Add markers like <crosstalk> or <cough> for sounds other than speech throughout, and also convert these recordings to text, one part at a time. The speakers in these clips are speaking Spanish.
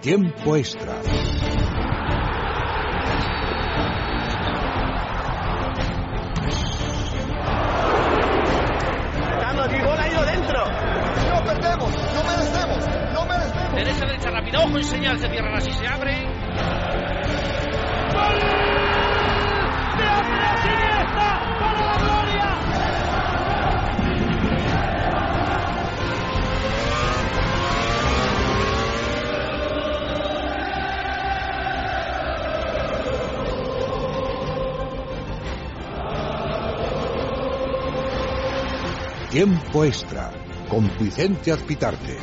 Tiempo extra. Carlos, mi bola ha ido dentro. No perdemos, no merecemos, no merecemos. Derecha, derecha, rápido, ojo y señal, se cierran así, se abre. Tiempo extra con Vicente Azpitarte.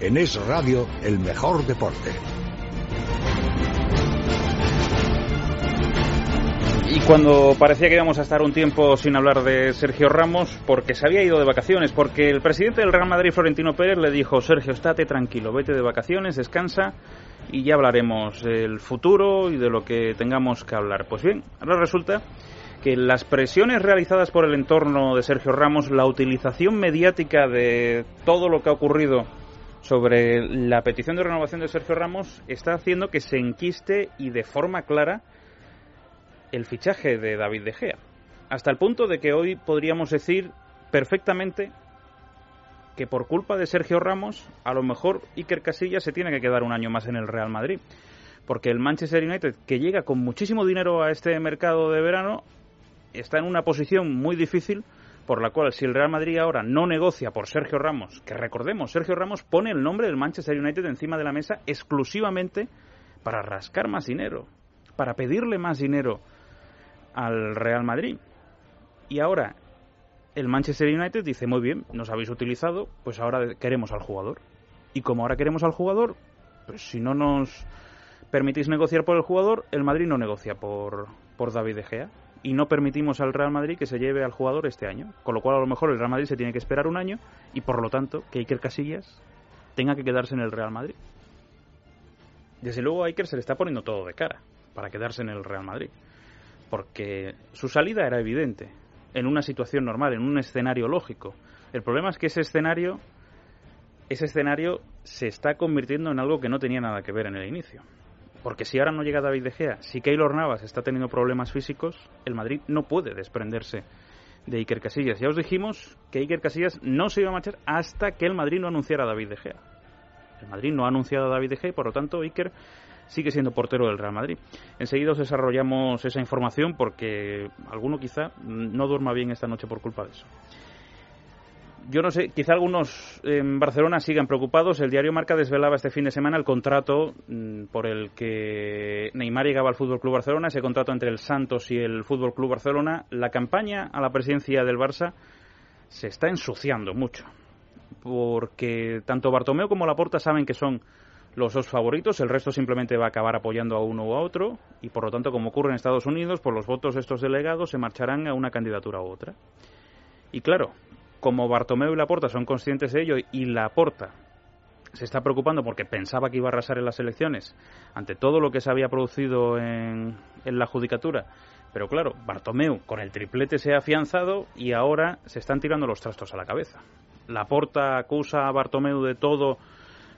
En Es Radio, el mejor deporte. Y cuando parecía que íbamos a estar un tiempo sin hablar de Sergio Ramos, porque se había ido de vacaciones, porque el presidente del Real Madrid, Florentino Pérez, le dijo, Sergio, estate tranquilo, vete de vacaciones, descansa y ya hablaremos del futuro y de lo que tengamos que hablar. Pues bien, ahora resulta que las presiones realizadas por el entorno de Sergio Ramos, la utilización mediática de todo lo que ha ocurrido sobre la petición de renovación de Sergio Ramos está haciendo que se enquiste y de forma clara el fichaje de David De Gea. Hasta el punto de que hoy podríamos decir perfectamente que por culpa de Sergio Ramos, a lo mejor Iker Casillas se tiene que quedar un año más en el Real Madrid. Porque el Manchester United, que llega con muchísimo dinero a este mercado de verano, está en una posición muy difícil por la cual si el Real Madrid ahora no negocia por Sergio Ramos, que recordemos, Sergio Ramos pone el nombre del Manchester United encima de la mesa exclusivamente para rascar más dinero, para pedirle más dinero al Real Madrid. Y ahora el Manchester United dice, muy bien, nos habéis utilizado, pues ahora queremos al jugador. Y como ahora queremos al jugador, pues si no nos permitís negociar por el jugador, el Madrid no negocia por, por David De Gea. Y no permitimos al Real Madrid que se lleve al jugador este año. Con lo cual a lo mejor el Real Madrid se tiene que esperar un año y por lo tanto que Iker Casillas tenga que quedarse en el Real Madrid. Desde luego a Iker se le está poniendo todo de cara para quedarse en el Real Madrid. Porque su salida era evidente, en una situación normal, en un escenario lógico. El problema es que ese escenario, ese escenario se está convirtiendo en algo que no tenía nada que ver en el inicio. Porque si ahora no llega David De Gea, si Keylor Navas está teniendo problemas físicos, el Madrid no puede desprenderse de Iker Casillas. Ya os dijimos que Iker Casillas no se iba a marchar hasta que el Madrid no anunciara a David De Gea. El Madrid no ha anunciado a David De Gea y por lo tanto Iker sigue siendo portero del Real Madrid. Enseguida os desarrollamos esa información porque alguno quizá no duerma bien esta noche por culpa de eso. Yo no sé, quizá algunos en Barcelona sigan preocupados. El diario Marca desvelaba este fin de semana el contrato mm, por el que Neymar llegaba al Fútbol Club Barcelona, ese contrato entre el Santos y el Fútbol Club Barcelona. La campaña a la presidencia del Barça se está ensuciando mucho, porque tanto Bartomeu como Laporta saben que son los dos favoritos, el resto simplemente va a acabar apoyando a uno u a otro y por lo tanto, como ocurre en Estados Unidos, por los votos de estos delegados se marcharán a una candidatura u otra. Y claro, como Bartomeu y Laporta son conscientes de ello y Laporta se está preocupando porque pensaba que iba a arrasar en las elecciones ante todo lo que se había producido en, en la judicatura. Pero claro, Bartomeu con el triplete se ha afianzado y ahora se están tirando los trastos a la cabeza. Laporta acusa a Bartomeu de todo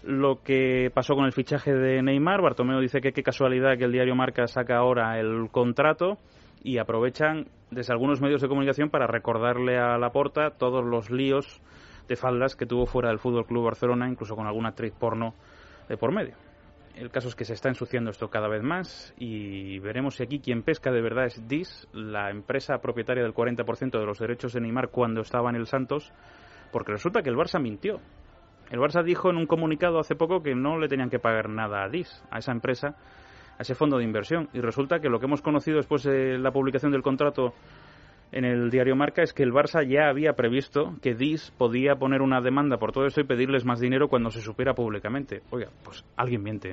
lo que pasó con el fichaje de Neymar. Bartomeu dice que qué casualidad que el diario Marca saca ahora el contrato y aprovechan desde algunos medios de comunicación para recordarle a Laporta todos los líos de faldas que tuvo fuera del Fútbol Club Barcelona, incluso con alguna actriz porno de por medio. El caso es que se está ensuciando esto cada vez más y veremos si aquí quien pesca de verdad es DIS, la empresa propietaria del 40% de los derechos de Neymar cuando estaba en el Santos, porque resulta que el Barça mintió. El Barça dijo en un comunicado hace poco que no le tenían que pagar nada a DIS, a esa empresa, a ese fondo de inversión. Y resulta que lo que hemos conocido después de la publicación del contrato en el diario Marca es que el Barça ya había previsto que DIS podía poner una demanda por todo esto y pedirles más dinero cuando se supiera públicamente. Oiga, pues alguien miente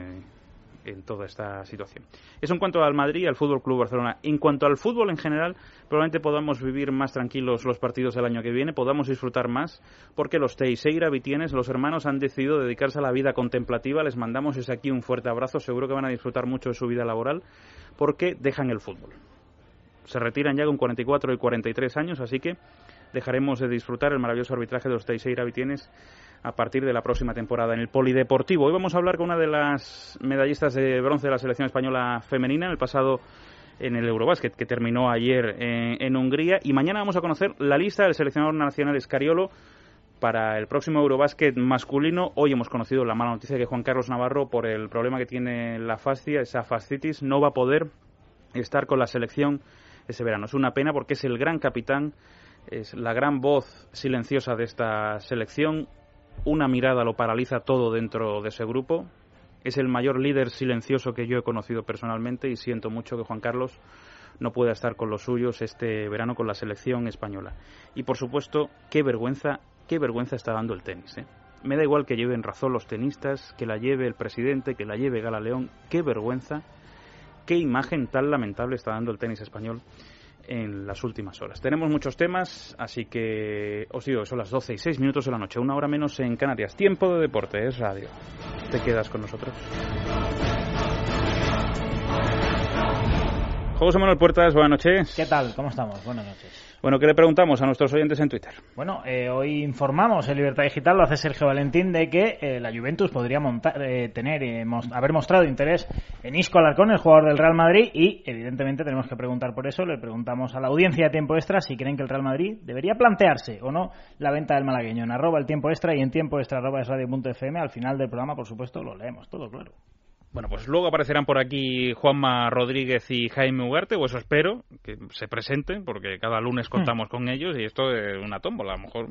en toda esta situación. Eso en cuanto al Madrid y al Fútbol Club Barcelona. En cuanto al fútbol en general, probablemente podamos vivir más tranquilos los partidos del año que viene, podamos disfrutar más, porque los Teixeira Vitienes, los hermanos, han decidido dedicarse a la vida contemplativa. Les mandamos desde aquí un fuerte abrazo. Seguro que van a disfrutar mucho de su vida laboral, porque dejan el fútbol. Se retiran ya con 44 y 43 años, así que dejaremos de disfrutar el maravilloso arbitraje de los Teixeira Vitienes a partir de la próxima temporada en el Polideportivo. Hoy vamos a hablar con una de las medallistas de bronce de la selección española femenina en el pasado en el Eurobásquet que terminó ayer en, Hungría y mañana vamos a conocer la lista del seleccionador nacional Escariolo para el próximo Eurobásquet masculino. Hoy hemos conocido la mala noticia de que Juan Carlos Navarro, por el problema que tiene la fascia, esa fascitis, no va a poder estar con la selección ese verano. Es una pena porque es el gran capitán, es la gran voz silenciosa de esta selección. Una mirada lo paraliza todo dentro de ese grupo. Es el mayor líder silencioso que yo he conocido personalmente y siento mucho que Juan Carlos no pueda estar con los suyos este verano con la selección española. Y por supuesto, qué vergüenza, qué vergüenza está dando el tenis. ¿eh? Me da igual que lleven razón los tenistas, que la lleve el presidente, que la lleve Gala León. Qué vergüenza, qué imagen tan lamentable está dando el tenis español en las últimas horas. Tenemos muchos temas, así que os digo, son las 12 y 6 minutos de la noche, una hora menos en Canarias. Tiempo de deporte, es radio. ¿Te quedas con nosotros? José Manuel Puertas, buenas noches. ¿Qué tal? ¿Cómo estamos? Buenas noches. Bueno, ¿qué le preguntamos a nuestros oyentes en Twitter? Bueno, eh, hoy informamos en Libertad Digital, lo hace Sergio Valentín, de que eh, la Juventus podría montar, eh, tener, haber mostrado interés en Isco Alarcón, el jugador del Real Madrid, y evidentemente tenemos que preguntar por eso. Le preguntamos a la audiencia de tiempo extra si creen que el Real Madrid debería plantearse o no la venta del malagueño en arroba el tiempo extra y en tiempo extra arroba es radio.fm. Al final del programa, por supuesto, lo leemos todo, claro. Bueno, pues luego aparecerán por aquí Juanma Rodríguez y Jaime Ugarte, o eso espero, que se presenten, porque cada lunes hmm. contamos con ellos y esto es una tómbola, a lo mejor.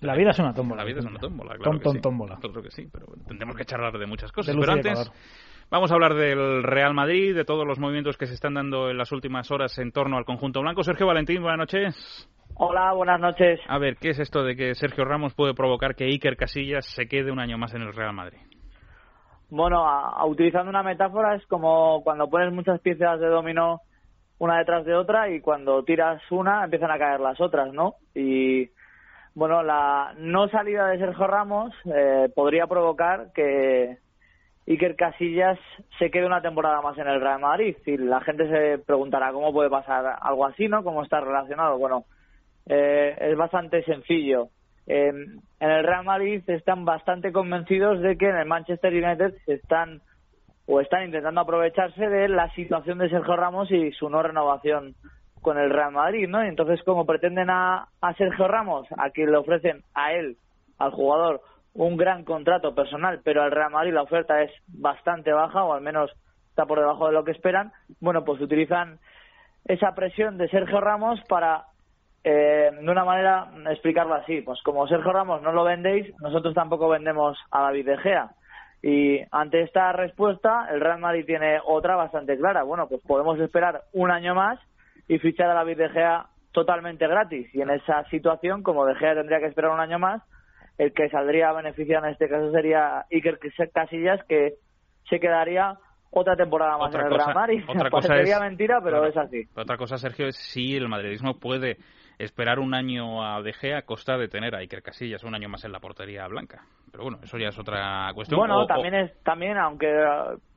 la vida es una tómbola. La vida es una tómbola, claro. que sí. tómbola. Yo creo que sí, pero tendremos que charlar de muchas cosas. pero antes, vamos a hablar del Real Madrid, de todos los movimientos que se están dando en las últimas horas en torno al conjunto blanco. Sergio Valentín, buenas noches. Hola, buenas noches. A ver, ¿qué es esto de que Sergio Ramos puede provocar que Iker Casillas se quede un año más en el Real Madrid? Bueno, a, utilizando una metáfora es como cuando pones muchas piezas de dominó una detrás de otra y cuando tiras una empiezan a caer las otras, ¿no? Y bueno, la no salida de Sergio Ramos eh, podría provocar que Iker Casillas se quede una temporada más en el Real Madrid. Y la gente se preguntará cómo puede pasar algo así, ¿no? ¿Cómo está relacionado? Bueno, eh, es bastante sencillo en el Real Madrid están bastante convencidos de que en el Manchester United están o están intentando aprovecharse de la situación de Sergio Ramos y su no renovación con el Real Madrid, ¿no? Y entonces, como pretenden a, a Sergio Ramos, a quien le ofrecen a él, al jugador, un gran contrato personal, pero al Real Madrid la oferta es bastante baja, o al menos está por debajo de lo que esperan, bueno, pues utilizan esa presión de Sergio Ramos para eh, de una manera, explicarlo así, pues como Sergio Ramos no lo vendéis, nosotros tampoco vendemos a David De Gea. Y ante esta respuesta, el Real Madrid tiene otra bastante clara. Bueno, pues podemos esperar un año más y fichar a David De Gea totalmente gratis. Y en esa situación, como De Gea tendría que esperar un año más, el que saldría beneficiado en este caso sería Iker Casillas, que se quedaría otra temporada más en el Real Madrid. Otra <laughs> cosa es, mentira, pero es así. Otra cosa, Sergio, es si el madridismo puede esperar un año a De Gea a costa de tener a Iker Casillas un año más en la portería blanca. Pero bueno, eso ya es otra cuestión. Bueno, también es también aunque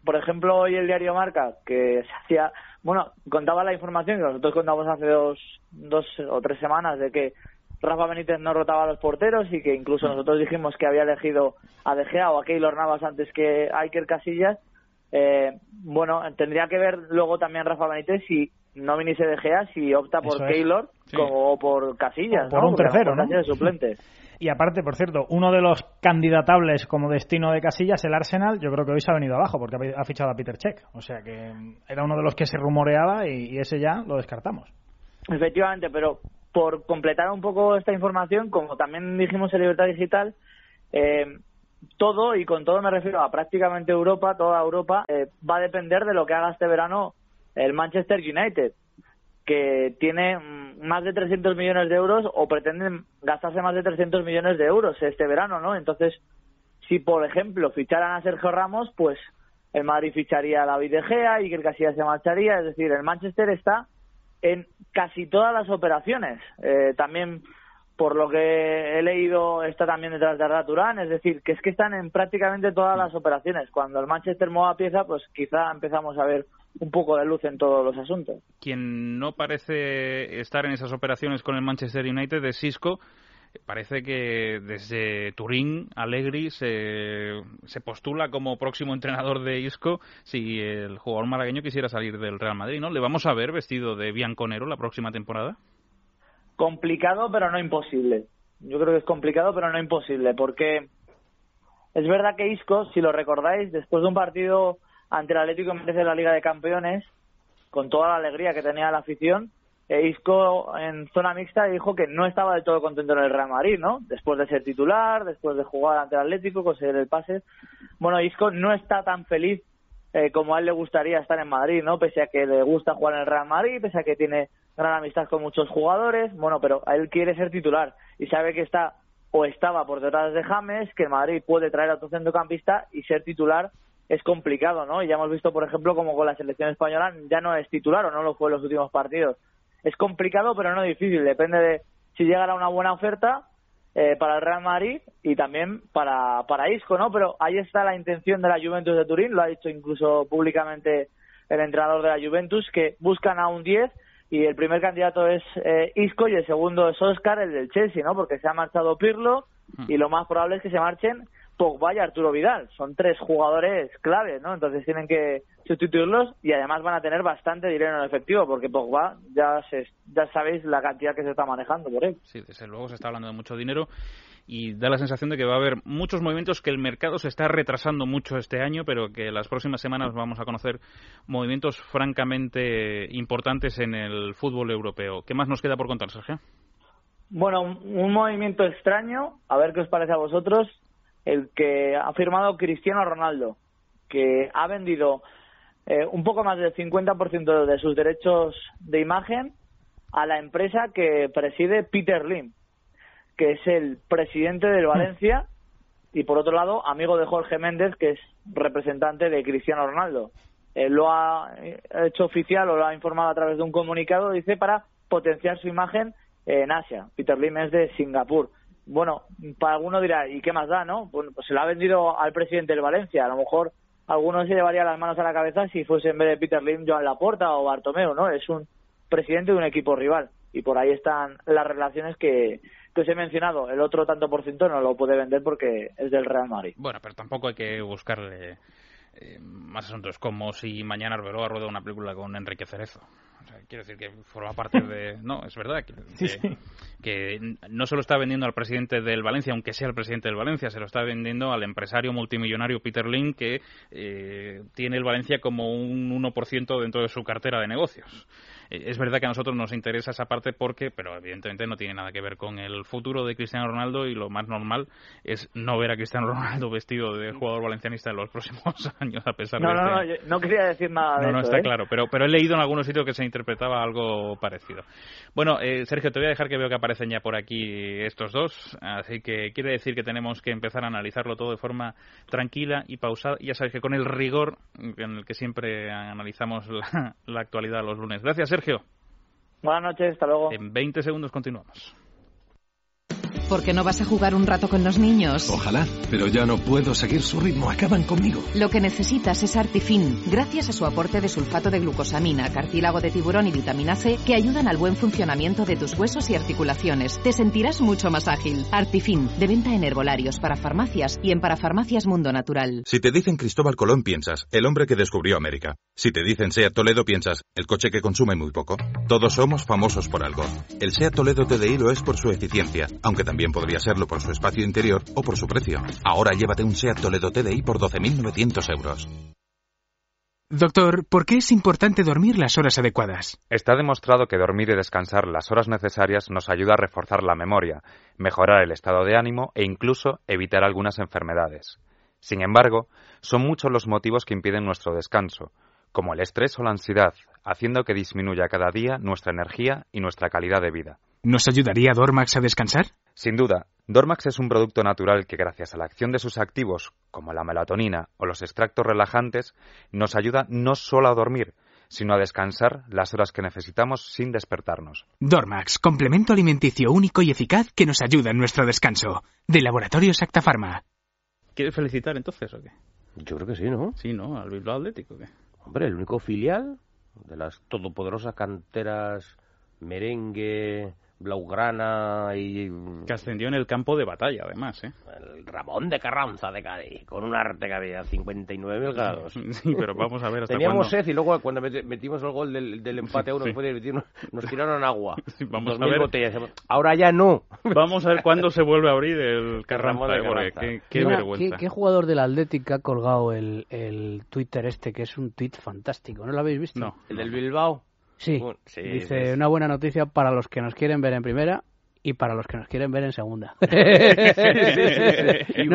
por ejemplo hoy el diario Marca que se hacía, bueno, contaba la información que nosotros contamos hace dos, dos o tres semanas de que Rafa Benítez no rotaba a los porteros y que incluso mm. nosotros dijimos que había elegido a De Gea o a Keylor Navas antes que a Iker Casillas. Eh, bueno, tendría que ver luego también Rafa Benítez si no viniese De Gea, si opta por Keylor como por Casillas, por un tercero, ¿no? De suplente. Y aparte, por cierto, uno de los candidatables como destino de Casillas, el Arsenal, yo creo que hoy se ha venido abajo porque ha fichado a Peter Check. O sea que era uno de los que se rumoreaba y, ese ya lo descartamos. Efectivamente, pero por completar un poco esta información, como también dijimos en Libertad Digital, eh, todo, y con todo me refiero a prácticamente Europa, toda Europa, eh, va a depender de lo que haga este verano el Manchester United que tiene mm, más de 300 millones de euros o pretenden gastarse más de 300 millones de euros este verano, ¿no? Entonces, si por ejemplo ficharan a Sergio Ramos, pues el Madrid ficharía a David De y que el Casillas se marcharía, es decir, el Manchester está en casi todas las operaciones. Eh, también, por lo que he leído, está también detrás de Arda Turán, es decir, que es que están en prácticamente todas las operaciones. Cuando el Manchester mueva pieza, pues quizá empezamos a ver un poco de luz en todos los asuntos. Quien no parece estar en esas operaciones con el Manchester United es Cisco. Parece que desde Turín, Allegri se, se postula como próximo entrenador de Isco si el jugador malagueño quisiera salir del Real Madrid, ¿no? ¿Le vamos a ver vestido de bianconero la próxima temporada? Complicado, pero no imposible. Yo creo que es complicado, pero no imposible, porque es verdad que Isco, si lo recordáis, después de un partido ante el Atlético de la Liga de Campeones, con toda la alegría que tenía la afición, eh, Isco en zona mixta dijo que no estaba del todo contento en el Real Madrid, ¿no? Después de ser titular, después de jugar ante el Atlético, conseguir el pase. Bueno, Isco no está tan feliz eh, como a él le gustaría estar en Madrid, ¿no? Pese a que le gusta jugar en el Real Madrid, pese a que tiene gran amistad con muchos jugadores, bueno, pero él quiere ser titular y sabe que está o estaba por detrás de James, que Madrid puede traer a otro centrocampista y ser titular es complicado, ¿no? Y ya hemos visto, por ejemplo, como con la selección española ya no es titular o no lo fue en los últimos partidos es complicado, pero no difícil. Depende de si llegara una buena oferta eh, para el Real Madrid y también para, para Isco, ¿no? Pero ahí está la intención de la Juventus de Turín, lo ha dicho incluso públicamente el entrenador de la Juventus, que buscan a un 10 y el primer candidato es eh, Isco y el segundo es Oscar, el del Chelsea, ¿no? Porque se ha marchado Pirlo y lo más probable es que se marchen Pogba y Arturo Vidal. Son tres jugadores claves, ¿no? Entonces tienen que sustituirlos y además van a tener bastante dinero en efectivo porque Pogba ya se, ya sabéis la cantidad que se está manejando por él. Sí, desde luego se está hablando de mucho dinero y da la sensación de que va a haber muchos movimientos que el mercado se está retrasando mucho este año, pero que las próximas semanas vamos a conocer movimientos francamente importantes en el fútbol europeo. ¿Qué más nos queda por contar, Sergio? Bueno, un movimiento extraño, a ver qué os parece a vosotros el que ha firmado Cristiano Ronaldo, que ha vendido eh, un poco más del 50% de sus derechos de imagen a la empresa que preside Peter Lim, que es el presidente del Valencia y por otro lado amigo de Jorge Méndez, que es representante de Cristiano Ronaldo. lo ha hecho oficial o lo ha informado a través de un comunicado, dice, para potenciar su imagen en Asia. Peter Lim es de Singapur bueno, para alguno dirá, ¿y qué más da, no? Bueno, pues se lo ha vendido al presidente del Valencia. A lo mejor algunos se llevaría las manos a la cabeza si fuese en vez de Peter Lim Joan Laporta o Bartomeu, ¿no? Es un presidente de un equipo rival. Y por ahí están las relaciones que, que os he mencionado. El otro tanto por ciento no lo puede vender porque es del Real Madrid. Bueno, pero tampoco hay que buscarle eh, más asuntos como si mañana Arbeloa rueda una película con Enrique Cerezo quiero decir que forma parte de... No, es verdad que, no solo está vendiendo al presidente del Valencia, aunque sea el presidente del Valencia, se lo está vendiendo al empresario multimillonario Peter Link, que eh, tiene el Valencia como un 1% dentro de su cartera de negocios. Eh, es verdad que a nosotros nos interesa esa parte porque, pero evidentemente no tiene nada que ver con el futuro de Cristiano Ronaldo y lo más normal es no ver a Cristiano Ronaldo vestido de jugador valencianista en los próximos <laughs> años, a pesar de... No, no, no, no quería decir nada de No, no, está ¿eh? claro, pero, pero he leído en algunos sitios que se interpretaba algo parecido. Bueno, eh, Sergio, te voy a dejar que veo que aparecen ya por aquí estos dos, así que quiere decir que tenemos que empezar a analizarlo todo de forma tranquila y pausada. Ya sabes que con el rigor en el que siempre analizamos la, la actualidad los lunes. Gracias, Sergio. Buenas noches, hasta luego. En 20 segundos continuamos. ¿Por qué no vas a jugar un rato con los niños? Ojalá, pero ya no puedo seguir su ritmo, acaban conmigo. Lo que necesitas es Artifin, gracias a su aporte de sulfato de glucosamina, cartílago de tiburón y vitamina C que ayudan al buen funcionamiento de tus huesos y articulaciones. Te sentirás mucho más ágil. Artifin, de venta en herbolarios para farmacias y en parafarmacias Mundo Natural. Si te dicen Cristóbal Colón, piensas, el hombre que descubrió América. Si te dicen Seat Toledo, piensas, el coche que consume muy poco. Todos somos famosos por algo. El Seat Toledo TDI lo es por su eficiencia, aunque también podría serlo por su espacio interior o por su precio. Ahora llévate un SEAT Toledo TDI por 12.900 euros. Doctor, ¿por qué es importante dormir las horas adecuadas? Está demostrado que dormir y descansar las horas necesarias nos ayuda a reforzar la memoria, mejorar el estado de ánimo e incluso evitar algunas enfermedades. Sin embargo, son muchos los motivos que impiden nuestro descanso, como el estrés o la ansiedad, haciendo que disminuya cada día nuestra energía y nuestra calidad de vida. ¿Nos ayudaría Dormax a descansar? Sin duda, Dormax es un producto natural que gracias a la acción de sus activos, como la melatonina o los extractos relajantes, nos ayuda no solo a dormir, sino a descansar las horas que necesitamos sin despertarnos. Dormax, complemento alimenticio único y eficaz que nos ayuda en nuestro descanso. De Laboratorio Acta Pharma. ¿Quieres felicitar entonces o qué? Yo creo que sí, ¿no? Sí, ¿no? Al Bilbao Atlético, ¿qué? Hombre, el único filial de las todopoderosas canteras merengue, Blaugrana y... Que ascendió en el campo de batalla, además, ¿eh? El Ramón de Carranza de Cádiz, con un arte que había 59.000 grados. <laughs> Sí, pero vamos a ver hasta Teníamos cuándo... sed y luego cuando met- metimos el gol del, del empate a uno Sí. después de metirnos, nos tiraron agua. <laughs> Sí, vamos a ver. botellas. Ahora ya no. <laughs> Vamos a ver cuándo se vuelve a abrir el Carranza, Ramón de ¿eh? Carranza. qué, qué Mira, vergüenza. ¿qué, qué jugador del Athletic ha colgado el, el Twitter este, que es un tweet fantástico? ¿No lo habéis visto? No. El del Bilbao. Sí. Bueno, sí, Dice, una buena noticia para los que nos quieren ver en primera y para los que nos quieren ver en segunda. <laughs> no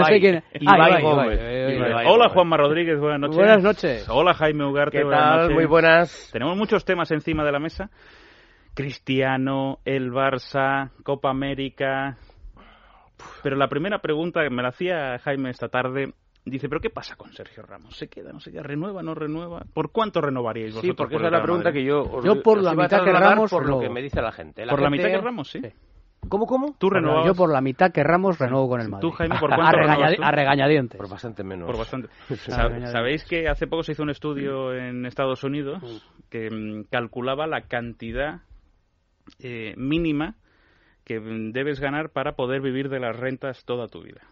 sé quién... Ibai Gómez. Ibai. Ibai. Hola Juanma Rodríguez, buenas noches. Buenas noches. Hola Jaime Ugarte, ¿Qué buenas tal? noches. Muy buenas. Tenemos muchos temas encima de la mesa. Cristiano, el Barça, Copa América. Pero la primera pregunta que me la hacía Jaime esta tarde, dice, ¿pero qué pasa con Sergio Ramos? ¿Se queda, no se queda? ¿Renueva, no renueva? ¿Por cuánto renovaríais vosotros? Sí, porque por esa es la pregunta Madrid? que yo os Yo por la mitad que Ramos, por lo que me dice la gente. ¿Por la mitad que Ramos, sí? ¿Cómo, cómo? ¿Tú renovabas? yo por la mitad que Ramos renuevo con el Madrid. ¿Tú, Jaime, por <laughs> a, regañadi- tú? a regañadientes. Por bastante menos. Por bastante. <laughs> ¿Sabéis que hace poco se hizo un estudio en Estados Unidos Mm. que mm, calculaba la cantidad eh, mínima que mm, debes ganar para poder vivir de las rentas toda tu vida?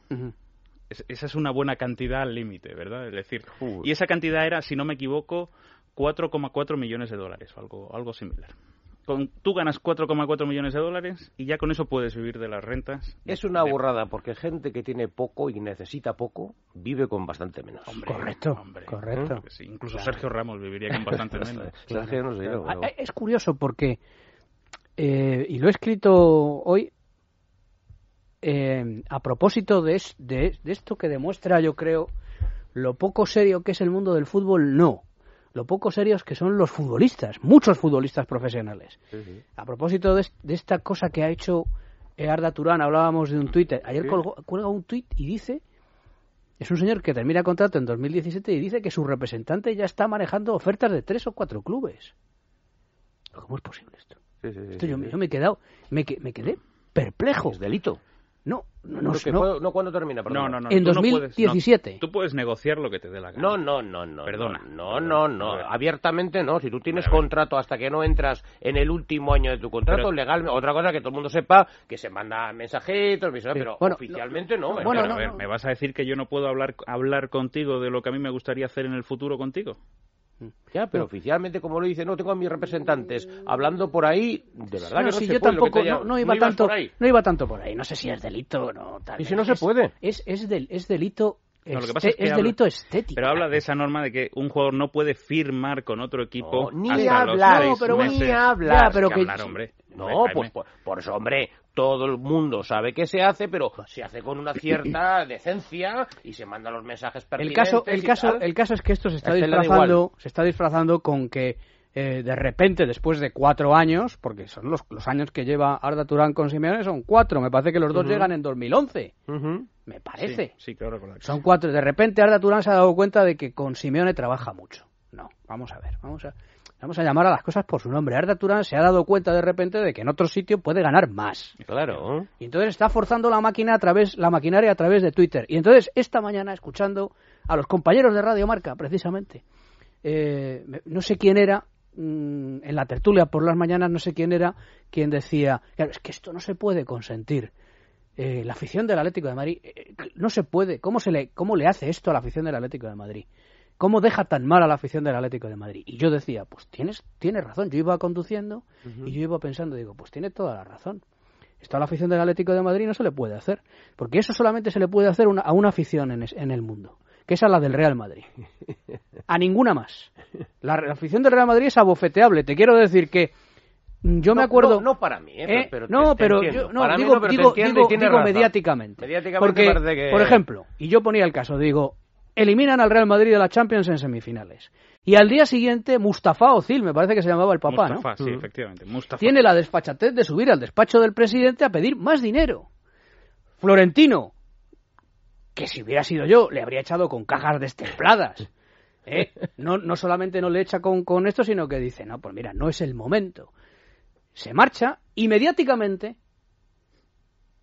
Es- esa es una buena cantidad al límite, ¿verdad? Es decir, Uy. y esa cantidad era, si no me equivoco, 4,4 millones de dólares o algo, algo similar. Con, tú ganas 4,4 millones de dólares y ya con eso puedes vivir de las rentas. Es una burrada, porque gente que tiene poco y necesita poco, vive con bastante menos. Correcto, Hombre, correcto. sí, incluso Claro. Sergio Ramos viviría con bastante <laughs> menos. Que no sé yo, Ah, pero- Es curioso porque, eh, y lo he escrito hoy, eh, a propósito de, es- de- de esto que demuestra, yo creo, lo poco serio que es el mundo del fútbol, no. Lo poco serios que son los futbolistas, muchos futbolistas profesionales. Sí, sí. A propósito de, de esta cosa que ha hecho Arda Turán, hablábamos de un Twitter. Ayer Sí. colgó- cuelga un tuit y dice, es un señor que termina contrato en 2017 y dice que su representante ya está manejando ofertas de tres o cuatro clubes. ¿Cómo es posible esto? Sí, sí, sí, Esto yo, sí. yo me he quedado, me, me quedé perplejo. Es delito. No, no, no, Pero no. puedo- no, ¿cuándo termina? No, Perdona. no, no. En tú no puedes- 2017. no, tú puedes negociar lo que te dé la gana. No, no, no, no. Perdona. No, no, no. Abiertamente no. Si tú tienes contrato hasta que no entras en el último año de tu contrato, Pero- legal, otra cosa que todo el mundo sepa, que se manda mensajitos, mensajes, pero Bueno, oficialmente no. Pero, Bueno, pero, no, a ver, no. ¿me vas a decir que yo no puedo hablar, hablar contigo de lo que a mí me gustaría hacer en el futuro contigo? Ya, pero oficialmente, como lo dice, no tengo a mis representantes hablando por ahí, de verdad No, que no si se yo puede, tampoco, te no, no iba tanto, por ahí. no iba tanto por ahí. No sé si es delito o no. Tal. Y si no Es- se puede. Es, es, del, es delito, No, lo que este- pasa es que habla- delito estético. Pero habla de esa norma de que un jugador no puede firmar con otro equipo No, ni hasta los hablar, seis no, pero meses. ni hablar. Ya, pero que que- hablar, hombre. No, pues Jaime. por, por eso, hombre, todo el mundo sabe que se hace, pero se hace con una cierta <coughs> decencia y se mandan los mensajes el pertinentes. caso, el caso, el caso es que esto se está este disfrazando, se está disfrazando con que eh, de repente, después de cuatro años, porque son los, los años que lleva Arda Turán con Simeone, son cuatro. Me parece que los dos llegan en 2011. Ujú. Me parece. Sí, sí, creo recordar. Son cuatro. De repente Arda Turán se ha dado cuenta de que con Simeone trabaja mucho. No, vamos a ver, vamos a, vamos a llamar a las cosas por su nombre. Arda Turán se ha dado cuenta de repente de que en otro sitio puede ganar más. Claro. Y entonces está forzando la máquina a través, la maquinaria a través de Twitter. Y entonces esta mañana, escuchando a los compañeros de Radio Marca, precisamente, eh, no sé quién era, mm, en la tertulia por las mañanas, no sé quién era, quien decía, claro, es que esto no se puede consentir. Eh, la afición del Atlético de Madrid, eh, no se puede. ¿Cómo, se le, ¿Cómo le hace esto a la afición del Atlético de Madrid? ¿Cómo deja tan mal a la afición del Atlético de Madrid? Y yo decía, pues tienes, tienes razón. Yo iba conduciendo y yo iba pensando, digo, pues tiene toda la razón. Esto a la afición del Atlético de Madrid no se le puede hacer. Porque eso solamente se le puede hacer una- a una afición en, es- en el mundo. Que es a la del Real Madrid. A ninguna más. La, la afición del Real Madrid es abofeteable. Te quiero decir que yo me No, acuerdo... No, no para mí, ¿eh? ¿Eh? Pero, no, te- pero yo no, Para mí digo, no, pero te digo, y mediáticamente. Mediáticamente Porque, parece que- por ejemplo, y yo ponía el caso, digo, eliminan al Real Madrid de la Champions en semifinales. Y al día siguiente, Mustafa Ozil, me parece que se llamaba el papá, ¿no? Mustafa, sí, Mm. efectivamente. Mustafa. Tiene la desfachatez de subir al despacho del presidente a pedir más dinero. Florentino, que si hubiera sido yo, le habría echado con cajas destempladas. ¿eh? No, no solamente no le echa con, con esto, sino que dice, no, pues mira, no es el momento. Se marcha y mediáticamente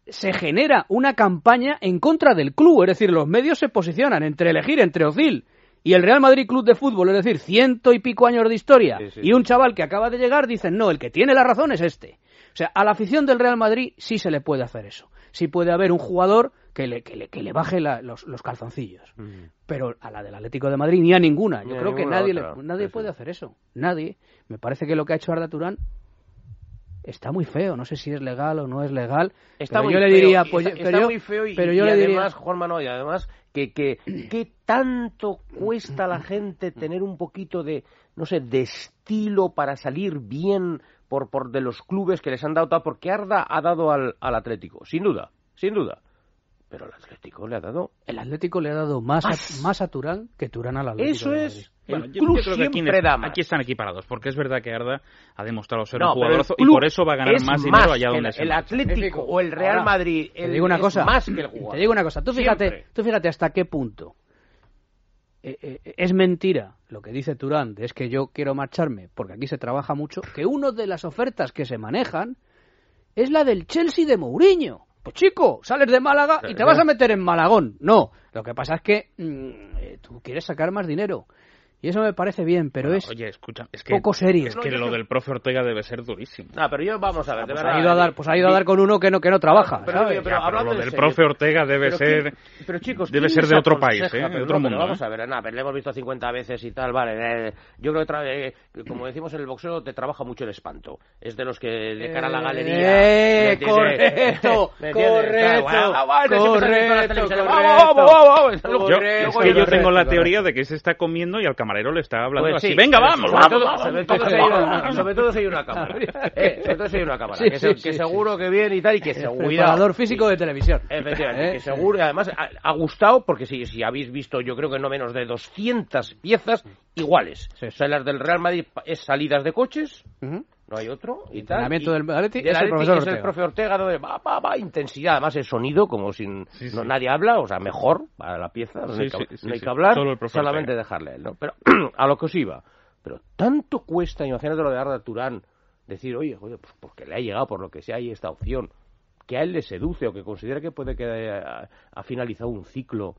se genera una campaña en contra del club, es decir, los medios se posicionan entre elegir entre Ozil y el Real Madrid Club de Fútbol, es decir, ciento y pico años de historia, Sí, sí. y un chaval que acaba de llegar, dicen, no, el que tiene la razón es este. O sea, a la afición del Real Madrid sí se le puede hacer eso. Sí puede haber un jugador que le, que le, que le baje la- los, los calzoncillos. Pero a la del Atlético de Madrid ni a ninguna. Yo Ni creo que nadie, le- nadie puede hacer eso. Nadie. Me parece que lo que ha hecho Arda Turán está muy feo. No sé si es legal o no es legal. Está pero muy yo le feo, diría, y pues, está, pero está yo- muy feo y, pero yo y le diría- además, Juanma, no, y además que, que, ¿qué tanto cuesta a la gente tener un poquito de, no sé, de estilo para salir bien por, por de los clubes que les han dado tal? Porque Arda ha dado al, al Atlético, sin duda, sin duda. Pero el Atlético le ha dado... El Atlético le ha dado más, a, más a Turán que Turán al Atlético. Eso de es... Bueno, el yo, club yo creo que aquí, siempre da más. aquí están equiparados, porque es verdad que Arda ha demostrado ser No, un jugadorazo y por eso va a ganar es más dinero allá donde el, se el. Atlético o el Real Ahora, Madrid te digo una es cosa. más que el jugador. Te digo una cosa. Tú fíjate, Siempre. tú fíjate hasta qué punto eh, eh, es mentira lo que dice Turán, de es que yo quiero marcharme porque aquí se trabaja mucho, que una de las ofertas que se manejan es la del Chelsea de Mourinho. Pues chico, sales de Málaga y te vas a meter en Malagón. No, lo que pasa es que mm, eh, tú quieres sacar más dinero. Y eso me parece bien, pero Bueno, es Oye, escucha, es que, poco serio. es que lo del profe Ortega debe ser durísimo. No, pero yo, vamos a ver, de Pues verdad, ha ido a dar, pues ha ido a dar con uno que no que no trabaja, Pero, ¿sabes? oye, pero Ya, pero hablando lo del serio, profe Ortega debe pero ser pero chicos, debe ¿quién ser de otro país? ¿eh? de Pero otro no, pero mundo. Vamos ¿eh? a ver, nada, pero le hemos visto 50 veces y tal, vale. eh, yo creo que, tra- eh, como decimos en el boxeo, te trabaja mucho el espanto. Es de los que de cara a la galería. Eh, ¿me entiendes? correcto, <laughs> correcto, ah, correcto. Yo, yo tengo la correcto. teoría de que se está comiendo y al camarero le está hablando Pues así. sí, Venga, pero vamos, sobre vamos, todo- sobre todo si hay una- vamos". sobre todo si hay una cámara. <laughs> Eh, sobre todo si hay una cámara. Sí, que, se- sí, que seguro que viene y tal, y que seguro. preparador físico de televisión. Efectivamente, ¿Eh? que seguro, y además ha, ha gustado porque si, si habéis visto, yo creo que no menos de 200 piezas iguales. O sea, las del Real Madrid es salidas de coches, Ujú. No hay otro, y tal. Entrenamiento y- del Atleti y del es el profesor es el Ortega. profe Ortega, donde va, va, va, intensidad, además el sonido, como sin Sí, no- sí. nadie habla, o sea, mejor para la pieza, no, Sí, hay, que, sí, sí, no hay sí. que hablar, Solo el profe solamente Ortega. dejarle a él, ¿no? Pero <clears throat> a lo que os iba, pero tanto cuesta, imagínate lo de Arda Turán, decir, oye, oye, pues porque le ha llegado por lo que sea ahí esta opción, que a él le seduce o que considera que puede que ha, ha finalizado un ciclo,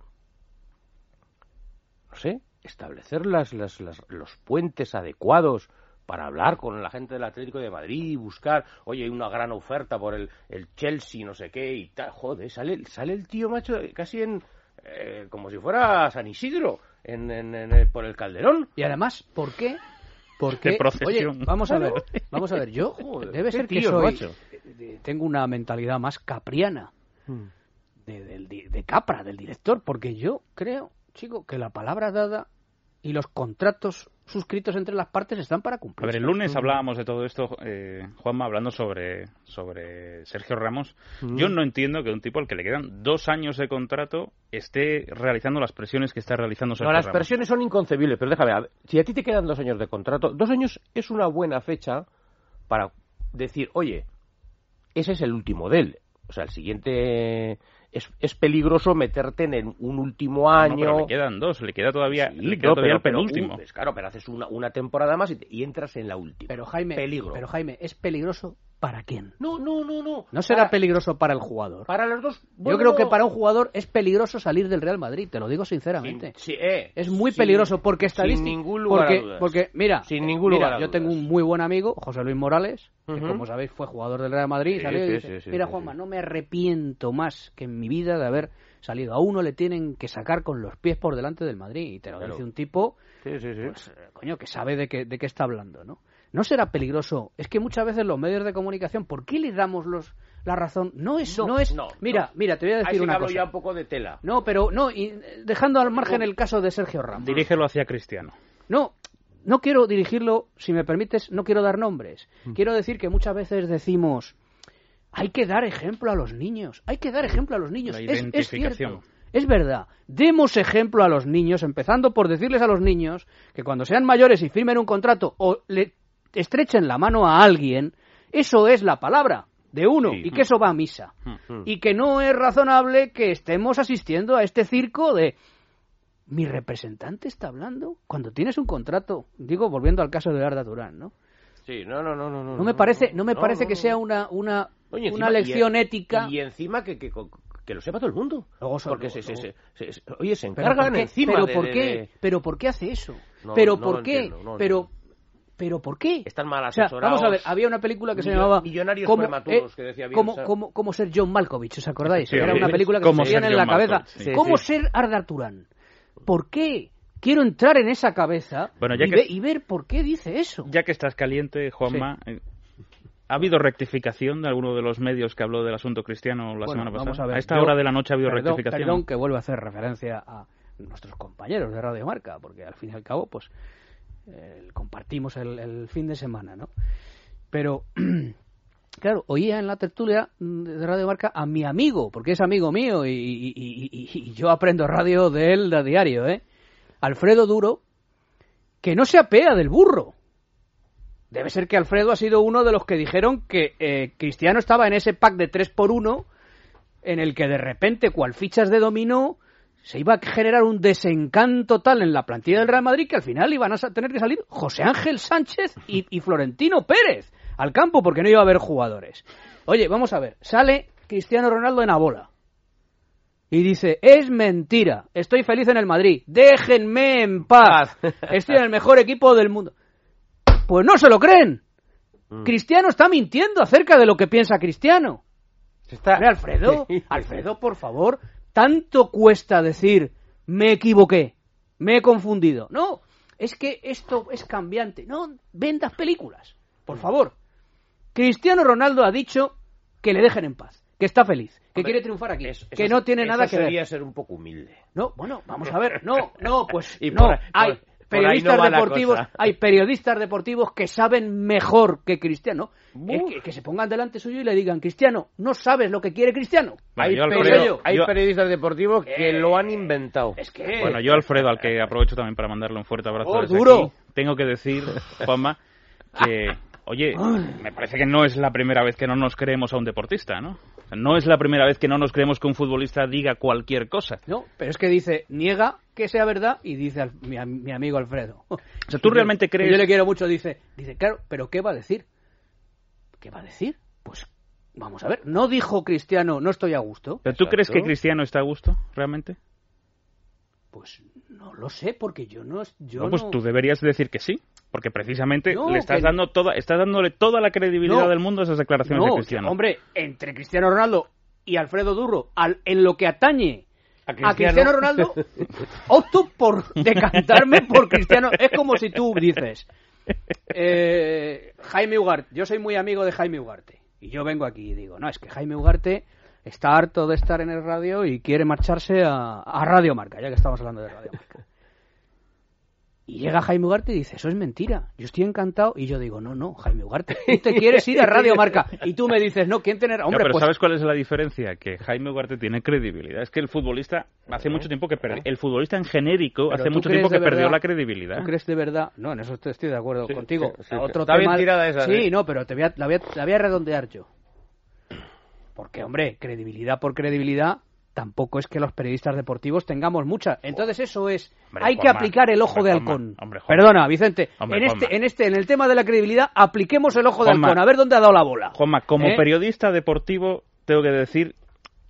no sé, establecer las, las- las- los puentes adecuados para hablar con la gente del Atlético de Madrid y buscar, oye, hay una gran oferta por el, el Chelsea, no sé qué, y tal, joder, sale, sale el tío macho casi en, eh, como si fuera San Isidro, en, en- en el- por el Calderón. Y además, ¿por qué? Porque, oye, vamos a ver, vamos a ver, yo <laughs> Joder, debe ser que soy, macho. tengo una mentalidad más capriana de, del di- de Capra, del director, porque yo creo, chico, que la palabra dada y los contratos suscritos entre las partes están para A cumplir. ver, el lunes hablábamos de todo esto, eh, Juanma, hablando sobre, sobre Sergio Ramos. Yo no entiendo que un tipo al que le quedan dos años de contrato esté realizando las presiones que está realizando Sergio No, las Ramos. presiones son inconcebibles, pero déjame, a ver, si a ti te quedan dos años de contrato, dos años es una buena fecha para decir, oye, ese es el último de él. O sea, el siguiente es, es peligroso meterte en el- un último No, año. pero le quedan dos, le queda todavía, Sí, le queda no, todavía pero- el pero, penúltimo. uh, pues claro, pero haces una, una temporada más y, te- y entras en la última. Pero Jaime, Peligro. pero Jaime, ¿es peligroso para quién? No, no, no, no. No será Para- peligroso para el jugador. Para los dos. Yo bueno, creo que para un jugador es peligroso salir del Real Madrid, te lo digo sinceramente. Sí, eh, Es muy sin- peligroso porque sin estadística. ningún lugar a porque, dudas. porque, mira, Sin ningún mira, lugar a yo dudas. tengo un muy buen amigo, José Luis Morales, que como sabéis fue jugador del Real Madrid. Sí, salió y sí, dice, sí, sí, mira, sí, Juanma, sí. no me arrepiento más que en mi vida de haber salido. A uno le tienen que sacar con los pies por delante del Madrid. Y te lo Claro. dice un tipo, Sí, sí, sí. pues, eh, coño, que sabe de qué, de qué está hablando, ¿no? No será peligroso. Es que muchas veces los medios de comunicación, ¿por qué le damos los, la razón? No es, no, es. no, mira, no. mira, te voy a Ahí decir que una hablo cosa. ya un poco de tela. No, pero no, y, dejando al margen el caso de Sergio Ramos. Dirígelo hacia Cristiano. No, no quiero dirigirlo, si me permites, no quiero dar nombres. Mm. Quiero decir que muchas veces decimos, hay que dar ejemplo a los niños, hay que dar ejemplo a los niños. La Es- es, identificación. cierto, es verdad. Demos ejemplo a los niños, empezando por decirles a los niños que cuando sean mayores y firmen un contrato o le estrechen la mano a alguien, eso es la palabra de uno Sí. y que eso va a misa. Mm. Y que no es razonable que estemos asistiendo a este circo de mi representante está hablando cuando tienes un contrato. Digo, volviendo al caso de Arda Turán, ¿no? Sí, no, no, no, no. No, No me parece, no me parece que sea una, una, Oye, una lección y- ética. Y encima que, que, que lo sepa todo el mundo. Luego son- Porque luego- se, se- se- se- oye, se ¿Pero encargan qué? encima ¿Pero de- por qué? de- ¿Pero por qué hace eso? No, ¿Pero no por qué? entiendo, pero, ¿Pero por qué? Están mal O sea, asesorados. vamos a ver, había una película que se llamaba Millonarios ¿Cómo, prematuros, eh, que decía cómo, Bielsa. cómo- cómo ser John Malkovich, ¿os acordáis? Sí, Era una película que se en la cabeza. Malkovich, sí. ¿Cómo Sí, ser Arda Turán? ¿Por qué? Quiero entrar en esa cabeza Bueno, ya y, que- ve- y ver por qué dice eso. Ya que estás caliente, Juanma, eh, ¿ha habido rectificación de alguno de los medios que habló del asunto cristiano la Bueno, semana pasada? vamos a ver. esta Yo- hora de la noche ha habido perdón, rectificación. Perdón que vuelva a hacer referencia a nuestros compañeros de Radio Marca, porque al fin y al cabo, pues, compartimos el, fin de semana, ¿no? Pero, <clears throat> claro, oía en la tertulia de Radio Marca a mi amigo, porque es amigo mío y yo aprendo radio de él a diario, ¿eh? Alfredo Duro, que no se apea del burro. Debe ser que Alfredo ha sido uno de los que dijeron que eh, Cristiano estaba en ese pack de 3 por 1 en el que de repente, cual fichas de dominó, se iba a generar un desencanto tal en la plantilla del Real Madrid que al final iban a tener que salir José Ángel Sánchez y, y Florentino Pérez al campo porque no iba a haber jugadores. Oye, vamos a ver, sale Cristiano Ronaldo en la bola y dice, es mentira, estoy feliz en el Madrid, déjenme en paz, <laughs> estoy en el mejor equipo del mundo. Pues no se lo creen. Cristiano está mintiendo acerca de lo que piensa Cristiano. Hombre, Alfredo, <laughs> Alfredo, por favor, tanto cuesta decir me equivoqué, me he confundido. No, es que esto es cambiante. No vendas películas, por favor. Cristiano Ronaldo ha dicho que le dejen en paz, que está feliz, que Hombre, quiere triunfar aquí, eso- que eso- no tiene nada que ver. sería ser un poco humilde. No, bueno, vamos a ver. No, no, pues <laughs> Y no. por- hay por- periodistas no deportivos, hay periodistas deportivos que saben mejor que Cristiano. Es que, que se pongan delante suyo y le digan, Cristiano, no sabes lo que quiere Cristiano. hay yo, peri- Alfredo, hay yo- periodistas deportivos que lo han inventado. Es que... Bueno, yo Alfredo, al que aprovecho también para mandarle un fuerte abrazo Oh, desde duro. aquí, tengo que decir, Juanma, que, <laughs> oye, me parece que no es la primera vez que no nos creemos a un deportista, ¿no? O sea, no es la primera vez que no nos creemos que un futbolista diga cualquier cosa. No, pero es que dice, niega que sea verdad y dice al- mi, am- mi amigo Alfredo. <laughs> O sea, ¿tú realmente <laughs> crees- Yo le quiero mucho, dice, dice, claro, pero ¿qué va a decir? ¿Qué va a decir? Pues vamos a ver, no dijo Cristiano, no estoy a gusto. ¿Pero tú crees que Cristiano está a gusto, realmente? Pues no lo sé, porque yo no... Yo no, pues no- tú deberías decir que sí, porque precisamente No, le estás que- dando toda, estás dándole toda la credibilidad No. del mundo a esas declaraciones No, de Cristiano. hombre, entre Cristiano Ronaldo y Alfredo Durro, al- en lo que atañe a Cristiano. Cristiano, Ronaldo, <laughs> opto por decantarme por Cristiano. Es como si tú dices, eh, Jaime Ugarte, yo soy muy amigo de Jaime Ugarte, y yo vengo aquí y digo, no, es que Jaime Ugarte está harto de estar en el radio y quiere marcharse a, a Radio Marca, ya que estamos hablando de Radio Marca. Y llega Jaime Ugarte y dice, eso es mentira, yo estoy encantado. Y yo digo, no, no, Jaime Ugarte, tú te quieres ir a Radio Marca. Y tú me dices, no, ¿quién tener? No, Hombre, pero pues ¿sabes cuál es la diferencia? Que Jaime Ugarte tiene credibilidad. Es que el futbolista hace mucho tiempo que perdió. El futbolista en genérico Pero hace ¿tú mucho tiempo que perdió la credibilidad. ¿Tú crees de verdad? No, en eso estoy, de acuerdo Sí, contigo. sí, sí. Otro Está bien tema- tirada esa, Sí, ¿eh? no, pero te voy a, la, voy a, la voy a redondear yo. Porque, hombre, credibilidad por credibilidad, tampoco es que los periodistas deportivos tengamos mucha. Entonces eso es, Hombre, hay que aplicar el ojo hombre, de halcón. hombre. Perdona, Vicente. Hombre, en este, en este, en el tema de la credibilidad, apliquemos el ojo de halcón. A ver dónde ha dado la bola. Juanma, como ¿Eh? periodista deportivo, tengo que decir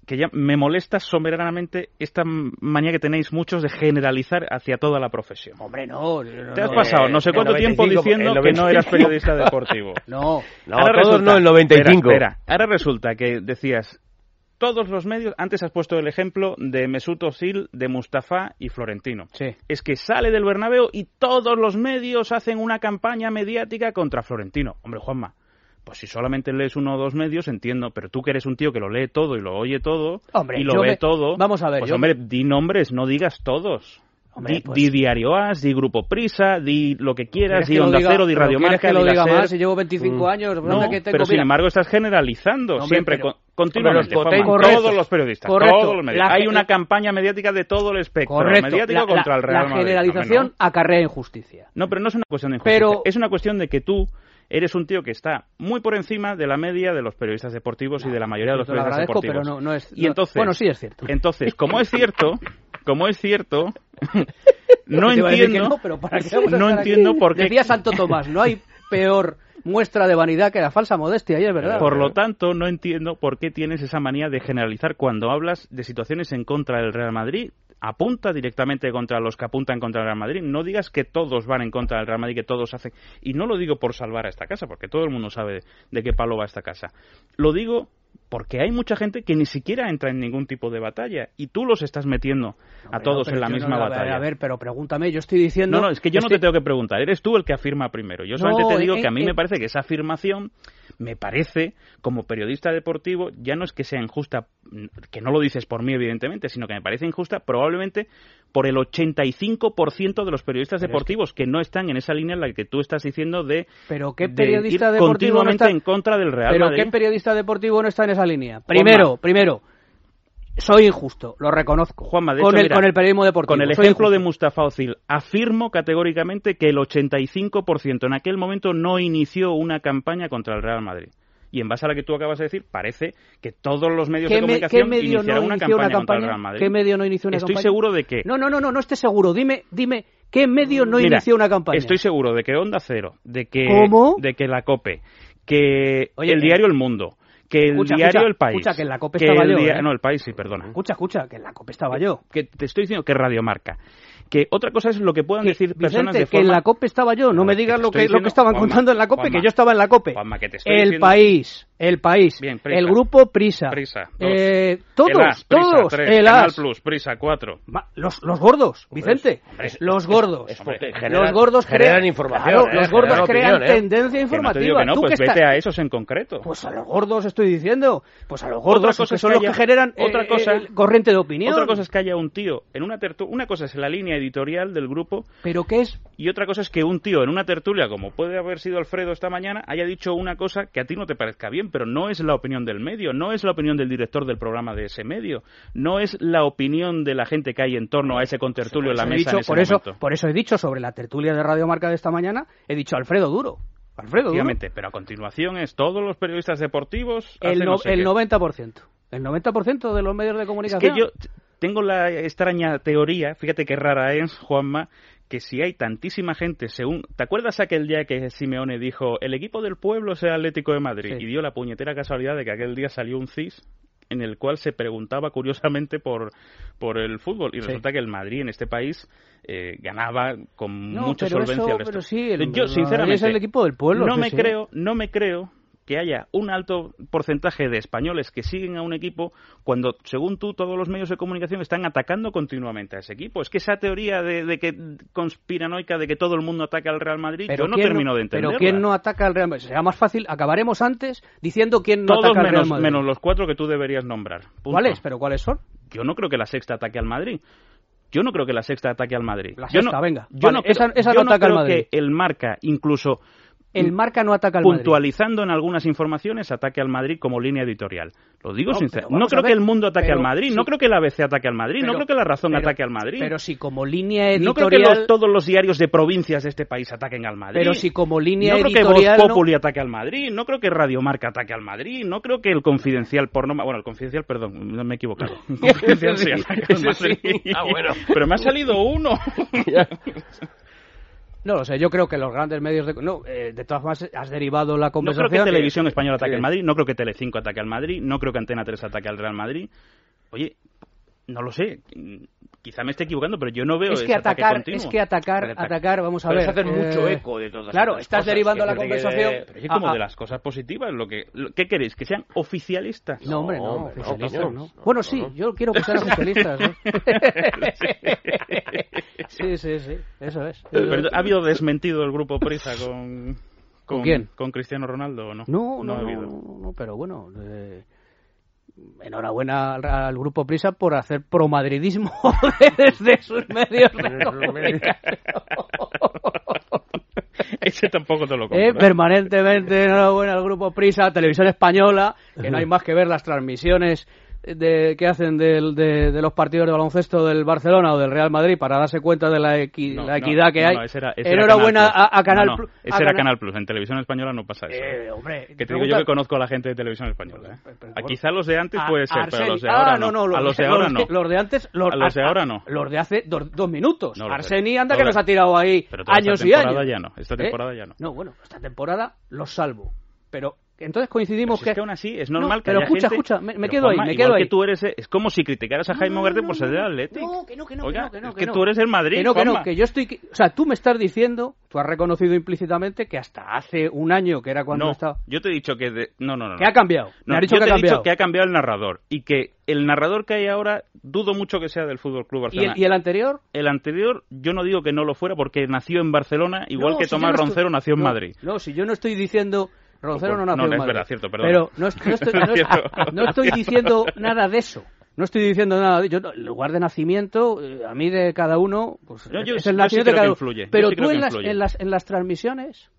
que ya me molesta soberanamente esta manía que tenéis muchos de generalizar hacia toda la profesión. Hombre, no. no, Te has no. pasado no sé cuánto tiempo 95, diciendo que no eras 95. periodista deportivo. <laughs> No. No, todos no, el 95. Espera, espera. Ahora resulta que decías, todos los medios, antes has puesto el ejemplo de Mesut Özil, de Mustafa y Florentino. Sí. Es que sale del Bernabéu y todos los medios hacen una campaña mediática contra Florentino. Hombre, Juanma, pues si solamente lees uno o dos medios, entiendo, pero tú que eres un tío que lo lee todo y lo oye todo Hombre, y lo ve me- todo, Vamos a ver, pues yo- hombre, di nombres, no digas todos. Hombre, di, pues- di Diario As, di Grupo Prisa, di lo que quieras, ¿Quieres di que Onda diga- Cero, di Radio Marca, que lo di diga La más? Si llevo 25 años, No, ¿dónde que tengo? pero sin Mira. embargo estás generalizando Hombre, siempre, pero- con- continuamente, los potentes- todos los periodistas, Correcto. todos los medios. La- Hay una la- campaña mediática de todo el espectro Correcto. mediático La- contra la- el Real La Madrid. Hombre, generalización no. acarrea injusticia. No, pero no es una cuestión de injusticia. Pero- Es una cuestión de que tú eres un tío que está muy por encima de la media de los periodistas deportivos y de la mayoría de los periodistas deportivos. pero no- no es- y no- entonces, bueno, sí es cierto. Entonces, como es cierto, como es cierto, <laughs> no entiendo, no, entiendo por qué Decía Santo Tomás, no hay peor muestra de vanidad que la falsa modestia, y es verdad. Por lo tanto, no entiendo por qué tienes esa manía de generalizar cuando hablas de situaciones en contra del Real Madrid. apunta directamente contra los que apuntan contra el Real Madrid. No digas que todos van en contra del Real Madrid, que todos hacen. Y no lo digo por salvar a esta casa, porque todo el mundo sabe de qué palo va esta casa. Lo digo porque hay mucha gente que ni siquiera entra en ningún tipo de batalla y tú los estás metiendo a todos en la misma batalla. A ver, pero pregúntame, yo estoy diciendo... No, no, es que yo no te tengo que preguntar, eres tú el que afirma primero. Yo solamente te digo que a mí me parece que esa afirmación, me parece, como periodista deportivo, ya no es que sea injusta, que no lo dices por mí, evidentemente, sino que me parece injusta probablemente por el 85% de los periodistas deportivos que... no están en esa línea en la que tú estás diciendo de, ¿Pero qué periodista ir deportivo continuamente en contra del Real ¿Pero Madrid. qué periodista deportivo no está en esa línea? Primero, primero, soy injusto, lo reconozco. Juanma, de con, hecho, el, mira, con el periodismo deportivo. Con el ejemplo de. Mustafa Ozil, afirmo categóricamente que el 85% en aquel momento no inició una campaña contra el Real Madrid. Y en base a lo que tú acabas de decir, parece que todos los medios ¿Qué de comunicación medio iniciaron no una, campaña una contra el? Real Madrid. ¿Qué medio no inició una Estoy campaña? seguro de que... No, no, no, no, no estés seguro. Dime, dime, ¿qué medio no Mira, inició una campaña? Estoy seguro de que Onda Cero, de que, ¿Cómo? de que la COPE, que Oye, el eh, diario El Mundo, que el Escucha, diario escucha, El País... escucha, que en la COPE estaba el yo, dia- ¿eh? No, El País sí, perdona. Escucha, escucha, que en la COPE estaba yo. Que te estoy diciendo que Radio Marca. Que otra cosa es lo que puedan Que, decir personas Vicente, de que en forma... la COPE estaba yo. No me digas lo que, lo que diciendo, estaban Juanma, contando en la COPE, Juanma, que yo estaba en la COPE. Juanma, que te estoy el diciendo- país, el país, Bien, Prisa. el grupo Prisa, Prisa, eh, todos, El As, Prisa, todos, tres, el Canal As. Plus, Prisa, cuatro. Ma- Los, los gordos, Vicente, los gordos. es porque los generan- gordos generan crean información, Claro, ¿eh? los gordos Generan crean opinión, ¿eh? tendencia Que no te informativa. digo que no, Tú pues que vete a esos en concreto. Pues a los gordos estoy diciendo. Pues a los gordos, Otra cosa que son que los que generan otra eh, cosa- eh, corriente de opinión. Otra cosa es que haya un tío en una tertulia. Una cosa es la línea editorial del grupo ¿Pero qué es? y otra cosa es que un tío en una tertulia, como puede haber sido Alfredo esta mañana, haya dicho una cosa que a ti no te parezca bien, pero no es la opinión del medio, no es la opinión del director del programa de ese medio, no es la opinión de la gente que hay en torno a ese contertulio en la mesa dicho- en ese por eso, por eso he dicho sobre la tertulia de Radio Marca de esta mañana, he dicho Alfredo Duro. Alfredo Duro. Pero a continuación es todos los periodistas deportivos El, no- no sé el qué. 90%. El 90% de los medios de Es comunicación. que yo tengo la extraña teoría, fíjate qué rara es, Juanma, que si hay tantísima gente, según... ¿Te acuerdas aquel día que Simeone dijo, el equipo del pueblo sea Atlético de Madrid? Sí. Y dio la puñetera casualidad de que aquel día salió un CIS en el cual se preguntaba curiosamente por, por el fútbol. Y Sí. resulta que el Madrid en este país eh, ganaba con No, mucha pero solvencia eso- resto. pero sí, el- Yo, el sinceramente, es el equipo del pueblo, no me sí. creo, no me creo que haya un alto porcentaje de españoles que siguen a un equipo cuando, según tú, todos los medios de comunicación están atacando continuamente a ese equipo. Es que esa teoría de, de que conspiranoica de que todo el mundo ataca al Real Madrid, yo no ¿quién termino de entenderla. Pero ¿quién no ataca al Real Madrid? Será más fácil, acabaremos antes diciendo quién no Todos ataca al Real menos, Madrid. menos los cuatro que tú deberías nombrar. ¿Cuáles? ¿Pero cuáles son? Yo no creo que la sexta ataque al Madrid. Yo no creo que la sexta ataque al Madrid. La Yo sexta, no- venga. Yo Vale, no creo, esa- esa yo no ataca al creo Madrid. que el marca, incluso El marca no ataca al Madrid. puntualizando en algunas informaciones, ataque al Madrid como línea editorial. Lo digo No, sinceramente. No creo que el mundo ataque pero al Madrid, no creo que el ABC ataque al Madrid, no creo que la razón pero- ataque al Madrid. Pero si como línea no editorial... creo que los- todos los diarios de provincias de este país ataquen al Madrid. Pero si como línea no creo que editorial Voz no- Populi ataque al Madrid, no creo que Radio Marca ataque al Madrid, no creo que el Confidencial porno, bueno, el Confidencial, perdón, no me he equivocado. <laughs> Confidencial sí, Sí, ataque al. Madrid. Ah, bueno. Pero me ha salido uno. <laughs> No lo sé, yo creo que los grandes medios de... No, eh, de todas formas has derivado la No conversación... creo que Televisión Española ataque Sí. al Madrid, no creo que Telecinco ataque al Madrid, no creo que Antena 3 ataque al Real Madrid. Oye, no lo sé, quizá me esté equivocando, pero yo no veo Es que ese atacar, es que atacar, atacar, vamos a Pero ver... es hacer mucho eh, eco de todas Claro, estas estás cosas, derivando la conversación... Pero oye, como de las cosas positivas, lo que, lo- ¿qué queréis? ¿Que sean oficialistas? No, hombre, no, hombre, no, oficialistas, no, no. no, Bueno, no, sí, no. yo quiero que sean <laughs> oficialistas. <laughs> sí, sí, sí, eso es. Pero, ¿Ha habido desmentido el grupo Prisa con, con, quién? con Cristiano Ronaldo o no? No, no, ha habido. no, no, pero bueno, eh, enhorabuena al, al grupo Prisa por hacer promadridismo <laughs> desde sus medios de comunicación. Ese tampoco te lo compro. Eh, ¿eh? permanentemente enhorabuena al grupo Prisa, Televisión Española, que no hay más que ver las transmisiones de, que hacen del- de, de los partidos de baloncesto del Barcelona o del Real Madrid para darse cuenta de la, equi- No, la no, equidad que no, hay. no, ese era- ese era enhorabuena Canal Plus. a, a Canal Plus. Ese a era Canal- Canal Plus. En Televisión Española no pasa eso. Eh, hombre, que te digo yo que conozco a la gente de Televisión Española. ¿eh? bueno. quizá los de antes puede ser, pero los de ahora ah, no, no, los, a los de ahora no. Los de antes, los, A los de ahora no. Los de hace dos, dos minutos. De- Arseni anda que nos ha tirado ahí toda esta años y temporada años. ya no, esta ¿Eh? temporada ya no. No, bueno, esta temporada los salvo. Pero Entonces coincidimos Pues es que aún así es normal No, que pero haya escucha, gente- escucha, me, quedo ahí, me quedo que ahí. tú eres, es como si criticaras a Jaime Ugarte por ser del Atlético. No, que no, que no, Oiga, que no, que no, es que que no. tú eres el Madrid, Que no, que no, que yo estoy... O sea, tú me estás diciendo, tú has reconocido implícitamente que hasta hace un año, que era cuando no, estaba... yo te he dicho que... de- No, no, no. Que no. ha cambiado. Me No, ha dicho yo que te ha he dicho cambiado. que ha cambiado el narrador y que el narrador que hay ahora dudo mucho que sea del Fútbol Club ¿Y Barcelona. el, y el anterior? El anterior, yo no digo que no lo fuera porque nació en Barcelona, igual No, que si Tomás no estoy- Roncero nació en no, Madrid. No, si yo no estoy diciendo... Roncero no No, nació no, en es verdad, cierto, perdón. Pero no, est- no estoy, <laughs> no, no estoy diciendo nada de eso. No estoy diciendo nada de yo, El lugar de nacimiento, eh, a mí de cada uno, pues No, yo es el yo sí nacimiento de cada uno. influye, Pero sí tú en las, influye. en, las, en las transmisiones,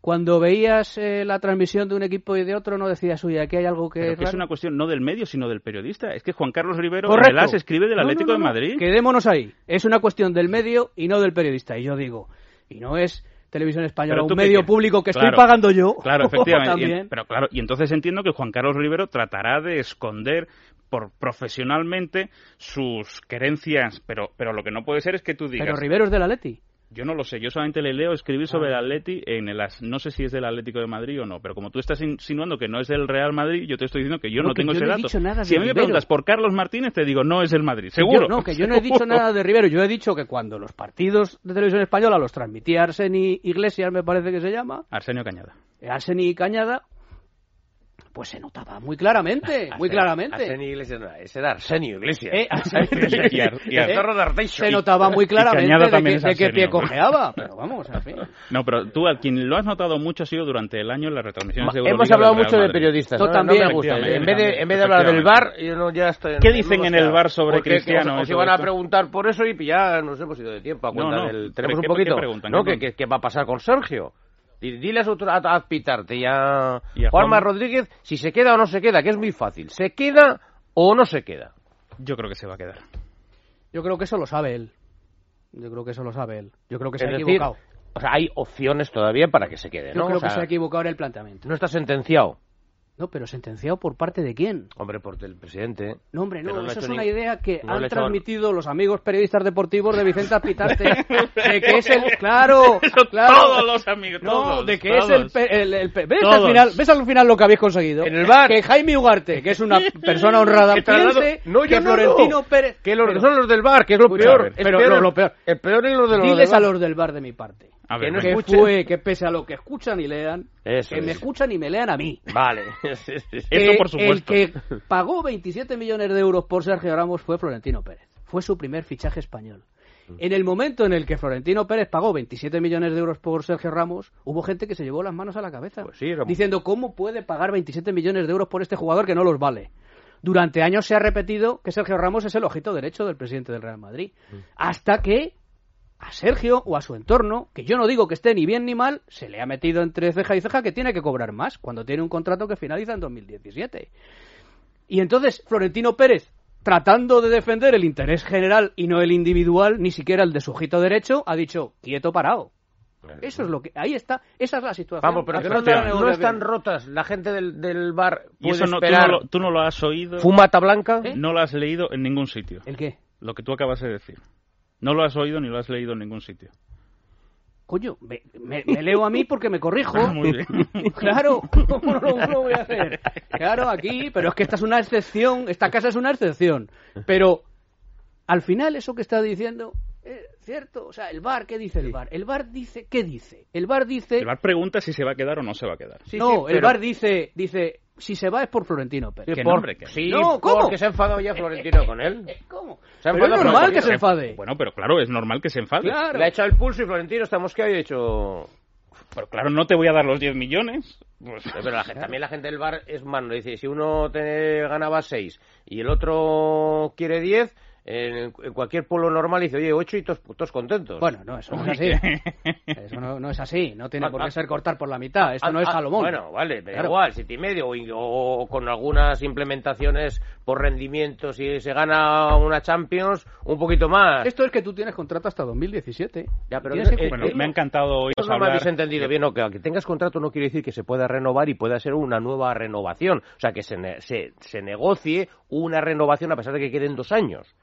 cuando veías eh, la transmisión de un equipo y de otro, no decías, uy, aquí hay algo que Pero es que es raro"? una cuestión no del medio, sino del periodista. Es que Juan Carlos Rivero Correcto. en el AS escribe del No, no, Atlético no, de no. Madrid. Quedémonos ahí. Es una cuestión del medio y no del periodista. Y yo digo, y no es Televisión Española, un medio público que Claro. estoy pagando yo. Claro, <laughs> efectivamente. Y- pero claro, y entonces entiendo que Juan Carlos Rivero tratará de esconder por profesionalmente sus querencias, pero pero lo que no puede ser es que tú digas. Pero Rivero es del Atleti. Yo no lo sé, yo solamente le leo escribir sobre Ah. el Atleti en el As. No sé si es del Atlético de Madrid o no, pero como tú estás insinuando que no es del Real Madrid, yo te estoy diciendo que yo No, no, que tengo yo ese no he dato. dicho nada de si a mí me preguntas por Carlos Martínez, te digo, no es el Madrid, Yo- seguro. no, que yo no he dicho nada de Rivero. Yo he dicho que cuando los partidos de televisión española los transmitía Arseni Iglesias, me parece que se llama, Arsenio Cañada. Arseni Cañada, pues se notaba muy claramente, <laughs> muy claramente. Arsenio Iglesias, no, ese era Arsenio Iglesias. Eh, Arsenio <laughs> Iglesias. Y Ar- y Ar- Zorro de Arteixo. se notaba muy claramente de, que, es de qué pie cojeaba. Pero vamos, en fin. No, pero tú, a quien lo has notado mucho ha sido durante el año en las retransmisiones de Hemos hablado del Real mucho de Madrid. periodistas. Tú ¿no? también. No me gusta. En vez de, en vez de hablar del bar, yo no, ya estoy. ¿Qué dicen en el bar sobre Porque Cristiano Os, os eso iban de a esto? preguntar por eso y ya nos hemos ido de tiempo a No, cuenta no. del. ¿Pero Tenemos un qué- poquito. qué preguntan? ¿no? ¿Qué ¿Qué, qué, qué va a pasar con Sergio? Di- Dile a, su, a, a Pitarte y a, Y a Juanma Juan- Rodríguez si se queda o no se queda, que es muy fácil. ¿Se queda o no se queda? Yo creo que se va a quedar. Yo creo que eso lo sabe él. Yo creo que eso lo sabe él. Yo creo que se Es ha decir, equivocado. O sea, hay opciones todavía para que se quede, Yo ¿no? creo O sea, que se ha equivocado en el planteamiento. no está sentenciado. No, pero sentenciado por parte de quién? Hombre, por el presidente. No, hombre, no, no eso es una ni- idea que no han transmitido los amigos periodistas deportivos de Vicente <laughs> Apitarte, de que <laughs> es el, claro, claro, Todos los amigos, no, todos, de que es el, el, ¿ves al final, ves al final lo que habéis conseguido, En el bar. que Jaime Ugarte, que es una <laughs> persona honrada, Que piense No, que no, Florentino no. Pérez, Que los, Pero- son los del bar, que es lo Escucha, peor. a ver, Es pero peor lo- el- lo peor. El peor es lo de los diles del a bar. los del bar de mi parte, A ver, Que no que escuchen. fue, que pese a lo que escuchan y lean, Eso que me es. escuchan y me lean a mí. Vale. <laughs> Eso por supuesto. El que pagó 27 millones de euros por Sergio Ramos fue Florentino Pérez. Fue su primer fichaje español. En el momento en el que Florentino Pérez pagó 27 millones de euros por Sergio Ramos, hubo gente que se llevó las manos a la cabeza. Pues sí, Diciendo, ¿cómo puede pagar 27 millones de euros por este jugador que no los vale? Durante años se ha repetido que Sergio Ramos es el ojito derecho del presidente del Real Madrid. Hasta que a Sergio o a su entorno, que yo no digo que esté ni bien ni mal, se le ha metido entre ceja y ceja que tiene que cobrar más cuando tiene un contrato que finaliza en 2017. Y entonces Florentino Pérez, tratando de defender el interés general y no el individual, ni siquiera el de su ojito derecho, ha dicho quieto parado. Eso es lo que ahí está, esa es la situación. Vamos, pero no están, no negociación. están rotas. La gente del, del bar Y eso no, tú, esperar. no lo, tú no lo has oído, ¿Fumata blanca? ¿Eh? no lo has leído en ningún sitio. ¿El qué? Lo que tú acabas de decir. No lo has oído ni lo has leído en ningún sitio. Coño, me, me- me leo a mí porque me corrijo. Ah, <laughs> muy bien. <laughs> Claro, ¿cómo no lo, lo voy a hacer? Claro, aquí, pero es que esta es una excepción, esta casa es una excepción. Pero al final eso que está diciendo es cierto. O sea, el bar, ¿qué dice el bar? El bar dice, ¿qué dice? El bar dice, El bar pregunta si se va a quedar o no se va a quedar. Sí, no, sí, el pero- bar dice, dice, si se va es por Florentino Pérez. Sí, Que por- no, hombre, que- sí, No, ¿cómo? porque se ha enfadado ya Florentino con él. ¿Cómo? Se ha Pero es normal que se Florentino. enfade. Bueno, pero claro, es normal que se enfade. Claro. Le ha echado el pulso y Florentino estamos que ha hecho... Pero claro, no te voy a dar los 10 millones. Pues, Pero la gente- también la gente del bar es mano. Dice, si uno te ganaba 6 y el otro quiere 10, en, en cualquier pueblo normal dice, oye, 8 y todos, todos contentos. Bueno, no, eso no es así. <laughs> Eso no, no es así. No tiene por qué ser cortar por la mitad. Esto no es Ah, ah, Salomón. Bueno, vale, me da Claro. igual, siete y medio o, o con algunas implementaciones por rendimiento, si se gana una Champions, un poquito más. Esto es que tú tienes contrato hasta 2017. Ya, pero que eh, bueno, cumplirlo. me ha encantado oíros Eso no me hablar. habéis entendido bien, no, que que tengas contrato no quiere decir que se pueda renovar y pueda ser una nueva renovación. O sea, que se, ne- se, se negocie una renovación a pesar de que queden dos años.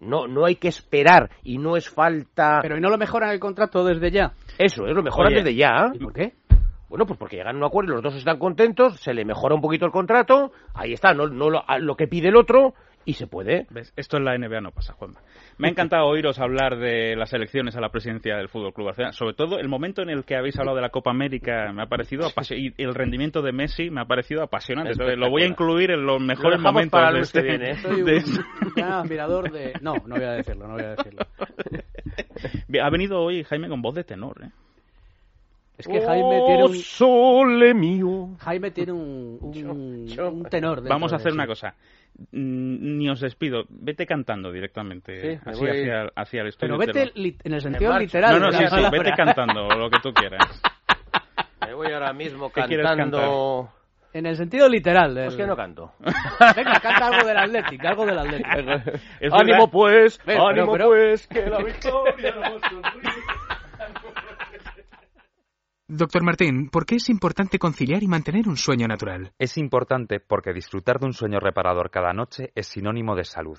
No, no hay que esperar y no es falta... Pero ¿y no lo mejoran el contrato desde ya? Eso, es lo mejor Oye, antes de ya. ¿Y por qué? Bueno, pues porque llegan a un acuerdo y los dos están contentos, se le mejora un poquito el contrato, ahí está, no, no lo, lo que pide el otro, y se puede. Esto en la NBA no pasa, Juanma. Me ha encantado oíros hablar de las elecciones a la presidencia del Fútbol Club Barcelona. Sobre todo el momento en el que habéis hablado de la Copa América me ha parecido apasionante. Y el rendimiento de Messi me ha parecido apasionante. Entonces, lo voy a incluir en los mejores momentos para de este, que viene. <laughs> Soy de- un <laughs> gran admirador de... No, no voy a decirlo, no voy a decirlo. <laughs> Ha venido hoy Jaime con voz de tenor, ¿eh? Es que Jaime tiene un... sole mío. Jaime tiene un, un, un tenor. Vamos a de hacer sí. una cosa. Ni os despido. Vete cantando directamente Sí, así hacia, hacia el estudio. Pero Te vete li- en el sentido literal. No, no, sí, sí, palabra. vete cantando lo que tú quieras. <laughs> Me voy ahora mismo ¿Qué quieres cantando... En el sentido literal. del- Pues que no canto. Venga, canta algo del Athletic, algo del Athletic. <laughs> Es ánimo verdad. pues, Ven, pero- ánimo pero- pues, que la <laughs> victoria nos sonríe. Doctor Martín, ¿por qué es importante conciliar y mantener un sueño natural? Es importante porque disfrutar de un sueño reparador cada noche es sinónimo de salud.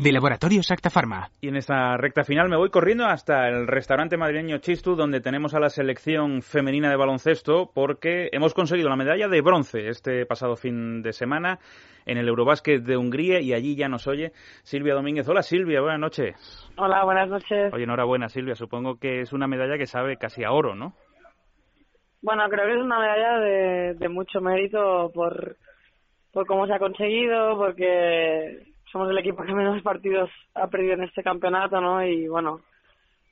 De Laboratorio Acta Pharma. Y en esta recta final me voy corriendo hasta el restaurante madrileño Chistu, donde tenemos a la selección femenina de baloncesto, porque hemos conseguido la medalla de bronce este pasado fin de semana en el Eurobásquet de Hungría y allí ya nos oye Silvia Domínguez. Hola Silvia, buenas noches. Hola, buenas noches. Oye, enhorabuena Silvia, supongo que es una medalla que sabe casi a oro, ¿no? Bueno, creo que es una medalla de, de mucho mérito por, por cómo se ha conseguido, porque somos el equipo que menos partidos ha perdido en este campeonato, ¿no? Y bueno,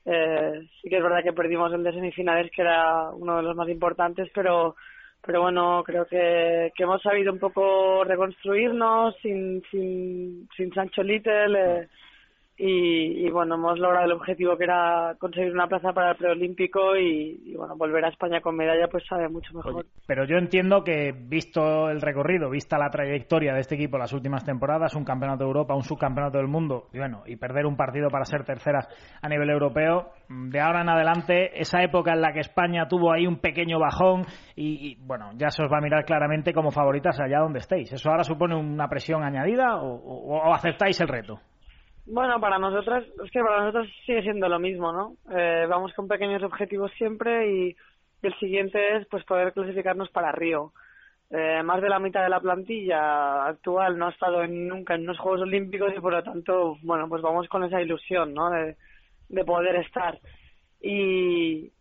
eh, sí que es verdad que perdimos el de semifinales, que era uno de los más importantes, pero pero bueno, creo que, que hemos sabido un poco reconstruirnos sin, sin, sin Sancho Little eh, y, y bueno, hemos logrado el objetivo que era conseguir una plaza para el preolímpico y, y bueno, volver a España con medalla pues sabe mucho mejor. Pero yo entiendo que, visto el recorrido, vista la trayectoria de este equipo las últimas temporadas, un campeonato de Europa, un subcampeonato del mundo, y bueno, y perder un partido para ser terceras a nivel europeo, de ahora en adelante, esa época en la que España tuvo ahí un pequeño bajón y, y, bueno, ya se os va a mirar claramente como favoritas allá donde estéis. ¿Eso ahora supone una presión añadida o, o- o aceptáis el reto? Bueno, para nosotras, es que para nosotros sigue siendo lo mismo, ¿no? Eh, vamos con pequeños objetivos siempre y, y el siguiente es pues poder clasificarnos para Río. Eh, más de la mitad de la plantilla actual no ha estado en- nunca en unos Juegos Olímpicos y por lo tanto, bueno, pues vamos con esa ilusión, ¿no? De, de poder estar. Y,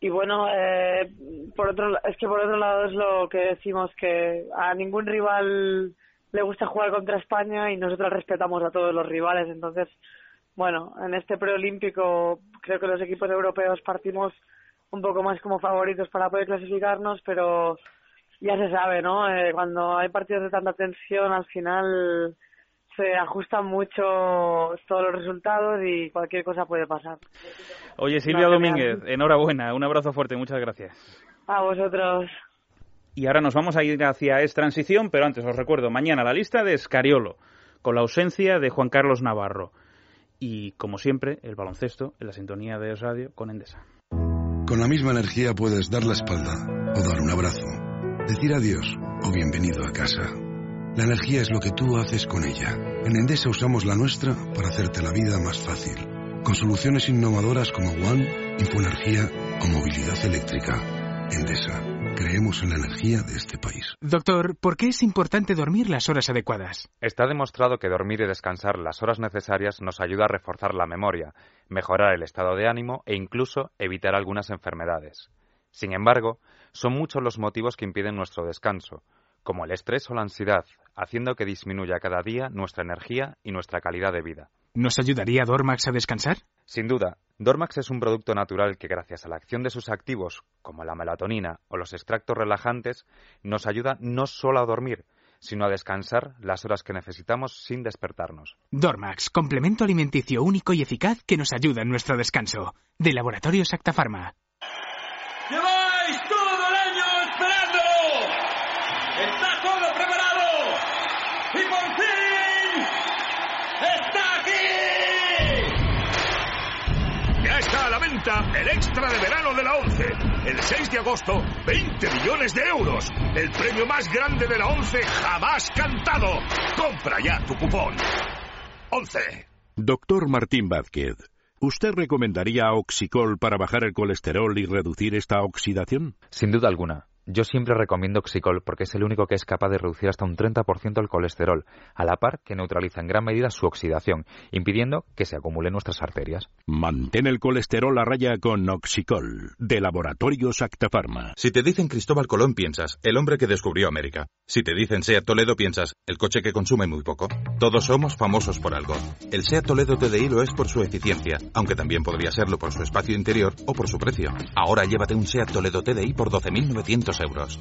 y bueno, eh, por otro, es que por otro lado es lo que decimos que a ningún rival le gusta jugar contra España y nosotros respetamos a todos los rivales. Entonces, bueno, en este preolímpico creo que los equipos europeos partimos un poco más como favoritos para poder clasificarnos, pero ya se sabe, ¿no? Eh, cuando hay partidos de tanta tensión, al final se ajustan mucho todos los resultados y cualquier cosa puede pasar. Oye, Silvia Domínguez, enhorabuena, un abrazo fuerte, muchas gracias. A vosotros. Y ahora nos vamos a ir hacia Es Transición, pero antes os recuerdo, mañana la lista de Escariolo, con la ausencia de Juan Carlos Navarro. Y, como siempre, el baloncesto en la sintonía de Es Radio con Endesa. Con la misma energía puedes dar la espalda o dar un abrazo, decir adiós o bienvenido a casa. La energía es lo que tú haces con ella. En Endesa usamos la nuestra para hacerte la vida más fácil, con soluciones innovadoras como One, Infoenergía o movilidad eléctrica. Endesa, creemos en la energía de este país. Doctor, ¿por qué es importante dormir las horas adecuadas? Está demostrado que dormir y descansar las horas necesarias nos ayuda a reforzar la memoria, mejorar el estado de ánimo e incluso evitar algunas enfermedades. Sin embargo, son muchos los motivos que impiden nuestro descanso, como el estrés o la ansiedad, haciendo que disminuya cada día nuestra energía y nuestra calidad de vida. ¿Nos ayudaría Dormax a descansar? Sin duda, Dormax es un producto natural que gracias a la acción de sus activos, como la melatonina o los extractos relajantes, nos ayuda no solo a dormir, sino a descansar las horas que necesitamos sin despertarnos. Dormax, complemento alimenticio único y eficaz que nos ayuda en nuestro descanso. De Laboratorios Acta presenta el extra de verano de la 11. El 6 de agosto, 20 millones de euros. El premio más grande de la 11 jamás cantado. Compra ya tu cupón. 11. Doctor Martín Vázquez, ¿usted recomendaría Oxicol para bajar el colesterol y reducir esta oxidación? Sin duda alguna. Yo siempre recomiendo Oxicol porque es el único que es capaz de reducir hasta un 30% el colesterol, a la par que neutraliza en gran medida su oxidación, impidiendo que se acumule en nuestras arterias. Mantén el colesterol a raya con Oxicol, de Laboratorios Acta Pharma. Si te dicen Cristóbal Colón, piensas, el hombre que descubrió América. Si te dicen Seat Toledo, piensas, el coche que consume muy poco. Todos somos famosos por algo. El Seat Toledo TDI lo es por su eficiencia, aunque también podría serlo por su espacio interior o por su precio. Ahora llévate un Seat Toledo TDI por 12.900 euros.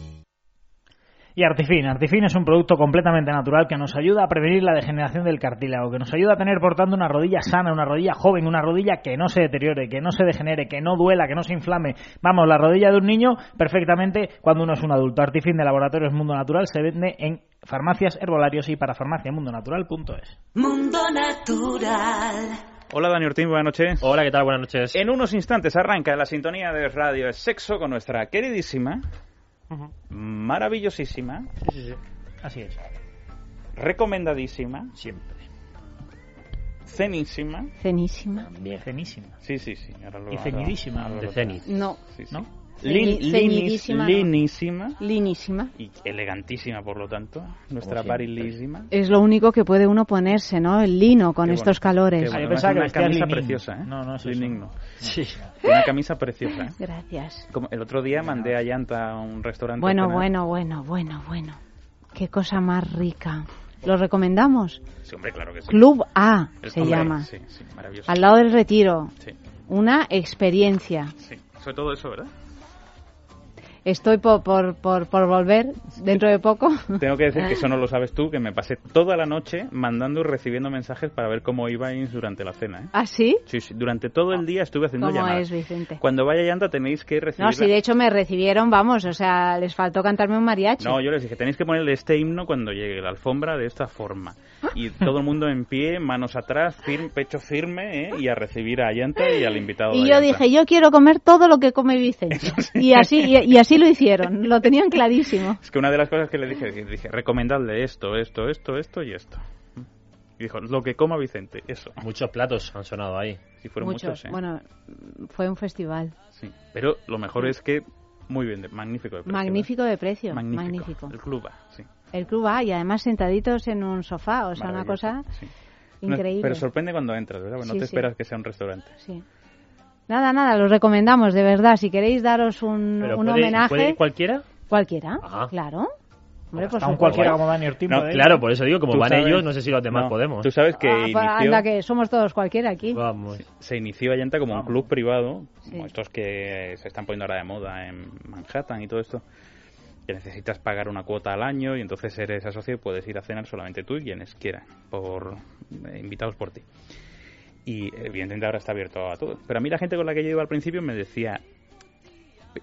Y Artifin. Artifin es un producto completamente natural que nos ayuda a prevenir la degeneración del cartílago, que nos ayuda a tener, por tanto, una rodilla sana, una rodilla joven, una rodilla que no se deteriore, que no se degenere, que no duela, que no se inflame. Vamos, la rodilla de un niño perfectamente cuando uno es un adulto. Artifin de Laboratorios Mundo Natural se vende en farmacias, herbolarios y para farmaciamundonatural.es. Mundo Natural. Hola Dani Ortín, buenas noches. Hola, ¿qué tal? Buenas noches. En unos instantes arranca la sintonía de Radio Sexo con nuestra queridísima, maravillosísima, Sí, sí, sí. Así es. recomendadísima, siempre, cenísima, Cenísima. bien cenísima. Sí, sí, sí. ahora lo- Y ahora- ceñidísima. ahora De lo- cenit. No. Sí, sí. ¿No? Lin- Ceñi- linis- ceñidísima, no. linísima Linísima. y elegantísima, por lo tanto. Nuestra barilísima. Es lo único que puede uno ponerse, ¿no? El lino con Qué estos calores. qué Ah, yo bueno. pensaba que una camisa linín. preciosa, ¿eh? No, no es. Linín no. Sí. Una camisa preciosa, ¿eh? Gracias. Como el otro día mandé a Llanta a un restaurante. Bueno, bueno, bueno, bueno, bueno. Qué cosa más rica. ¿Lo recomendamos? Sí, hombre, claro que sí. Club A El se Club A, llama. Sí, sí, maravilloso. Al lado del retiro. Sí, Una experiencia. sí. Sobre todo eso, ¿verdad? Estoy por, por, por, por volver dentro de poco. <laughs> Tengo que decir que eso no lo sabes tú, que me pasé toda la noche mandando y recibiendo mensajes para ver cómo ibais durante la cena, ¿eh? ¿Ah, sí? Sí, sí, durante todo el día estuve haciendo ¿Cómo llamadas. es, Vicente? Cuando vaya llanta tenéis que recibir... No, sí, de hecho me recibieron, vamos, o sea, les faltó cantarme un mariachi. No, yo les dije, tenéis que ponerle este himno cuando llegue la alfombra de esta forma. Y <laughs> todo el mundo en pie, manos atrás, firme, pecho firme, ¿eh? y a recibir a Llanta y al invitado Y de yo dije, yo quiero comer todo lo que come Vicente. Y así, y, y así lo hicieron, lo tenían clarísimo. Es que una de las cosas que le dije, que dije, recomendadle esto, esto, esto, esto y esto. Y dijo, lo que coma Vicente, eso. Muchos platos han sonado ahí. Sí, fueron muchos, Muchos. ¿eh? Bueno, fue un festival. Sí. Pero lo mejor es que, muy bien, de- magnífico de precio. Magnífico de precio. ¿eh? Magnífico. Magnífico. El club A, sí. El club A y además sentaditos en un sofá, o sea, una cosa sí. No, increíble. pero sorprende cuando entras, ¿verdad? Porque Sí, no te sí. esperas que sea un restaurante. Sí. Nada, nada, lo recomendamos, de verdad. Si queréis daros un, Pero un puede- homenaje. ¿puede cualquiera? Cualquiera, Ajá. claro. Hombre, un supuesto. cualquiera como Dani Ortín No, claro, por eso digo, como van sabes- ellos, no sé si los demás No, podemos. Tú sabes que Ah, pues inició, anda, que somos todos cualquiera aquí. Vamos. se inició Allanta como un club privado, Sí. como estos que se están poniendo ahora de moda en Manhattan y todo esto, que necesitas pagar una cuota al año y entonces eres socio y puedes ir a cenar solamente tú y quienes quieran, por eh, invitados por ti. Y evidentemente ahora está abierto a todo. Pero a mí la gente con la que yo iba al principio me decía,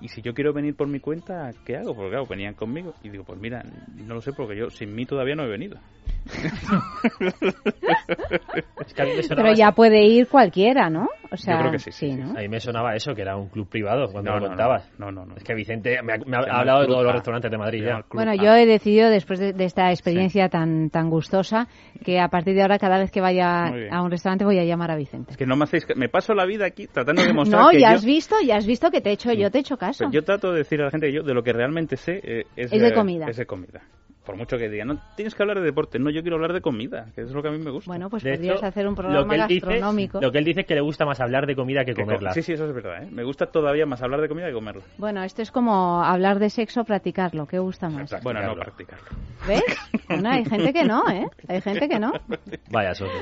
¿y si yo quiero venir por mi cuenta, qué hago? Porque claro, venían conmigo. Y digo, pues mira, no lo sé porque yo sin mí todavía no he venido. <laughs> Es que a mí me Pero ya eso. puede ir cualquiera, ¿no? O sea, Yo creo que sí, sí, ¿no? A mí me sonaba eso, que era un club privado cuando No, lo no, contabas. no, no, no. Es que Vicente me ha, me ha hablado de todos los restaurantes de Madrid ya. Bueno, yo he decidido, después de, de esta experiencia tan, tan gustosa, que a partir de ahora, cada vez que vaya a un restaurante, voy a llamar a Vicente. Es que no me hacéis... Me paso la vida aquí tratando de demostrar No, que ya yo... has visto, ya has visto que te he hecho, yo te he hecho caso. Pero yo trato de decir a la gente que yo de lo que realmente sé eh, es, Es de comida. Es de comida. Por mucho que digan, no tienes que hablar de deporte. No, yo quiero hablar de comida, que es lo que a mí me gusta. Bueno, pues De podrías hecho, hacer un lo programa que él dice- gastronómico. lo que él dice es que le gusta más hablar de comida que Que co- comerla. Sí, sí, eso es verdad. ¿eh? Me gusta todavía más hablar de comida que comerla. Bueno, esto es como hablar de sexo, practicarlo. ¿Qué gusta más? Bueno, no practicarlo. ¿Ves? Bueno, hay gente que no, ¿eh? Hay gente que no. <laughs> Vaya socio.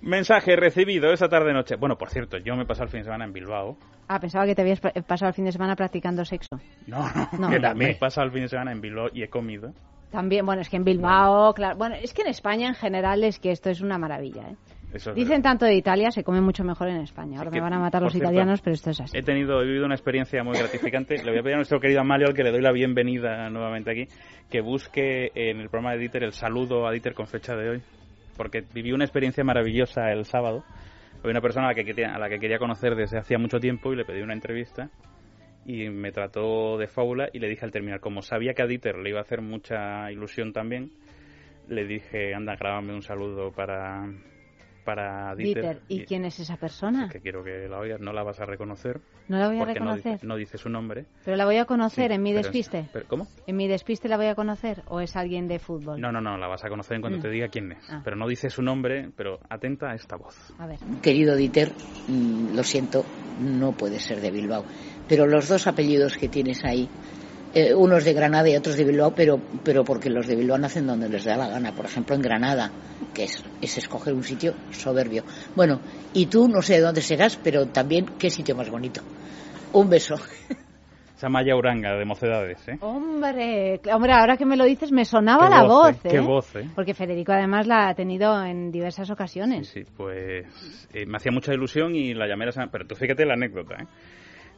Mensaje recibido esa tarde-noche. Bueno, por cierto, yo me he pasado el fin de semana en Bilbao. Ah, pensaba que te habías pa- pasado el fin de semana practicando sexo. No, no, No. que Que también. Me también. he pasado el fin de semana en Bilbao y he comido. También, bueno, es que en Bilbao, claro. Bueno, es que en España en general es que esto es una maravilla, ¿eh? Eso es Dicen tanto de Italia, se come mucho mejor en España. Ahora me van a matar los cierto, italianos, pero esto es así. He tenido, he vivido una experiencia muy gratificante. Le voy a pedir a nuestro querido Amalio, al que le doy la bienvenida nuevamente aquí, que busque en el programa de Dieter el saludo a Dieter con fecha de hoy. Porque viví una experiencia maravillosa el sábado Había una persona a la, que a la que quería conocer desde hacía mucho tiempo y le pedí una entrevista y me trató de fábula y le dije al terminar, como sabía que a Dieter le iba a hacer mucha ilusión también, le dije, anda, grábame un saludo para, para Dieter. Dieter, ¿y quién es esa persona? Que quiero que la oigas, no la vas a reconocer. No la voy a porque no reconocer. dice- No dice, su nombre. Pero la voy a conocer Sí, en mi pero es- despiste. pero- ¿Cómo? ¿En mi despiste la voy a conocer o es alguien de fútbol? No, no, no, la vas a conocer en cuanto Mm. te diga quién es. Ah. Pero no dice su nombre, pero atenta a esta voz. A ver. Querido Dieter, mm, lo siento, no puede ser de Bilbao. Pero los dos apellidos que tienes ahí, eh, unos de Granada y otros de Bilbao, pero, pero porque los de Bilbao nacen donde les da la gana. Por ejemplo, en Granada, que es, es escoger un sitio soberbio. Bueno, y tú no sé de dónde serás, pero también qué sitio más bonito. Un beso. <laughs> Esa Maya Uranga de Mocedades, ¿eh? Hombre, hombre, ahora que me lo dices me sonaba Qué la voz, voz, ¿eh? ¿eh? Qué voz, ¿eh? Porque Federico además la ha tenido en diversas ocasiones. Sí, pues eh, me hacía mucha ilusión y la llamé la semana... Pero tú fíjate la anécdota, ¿eh?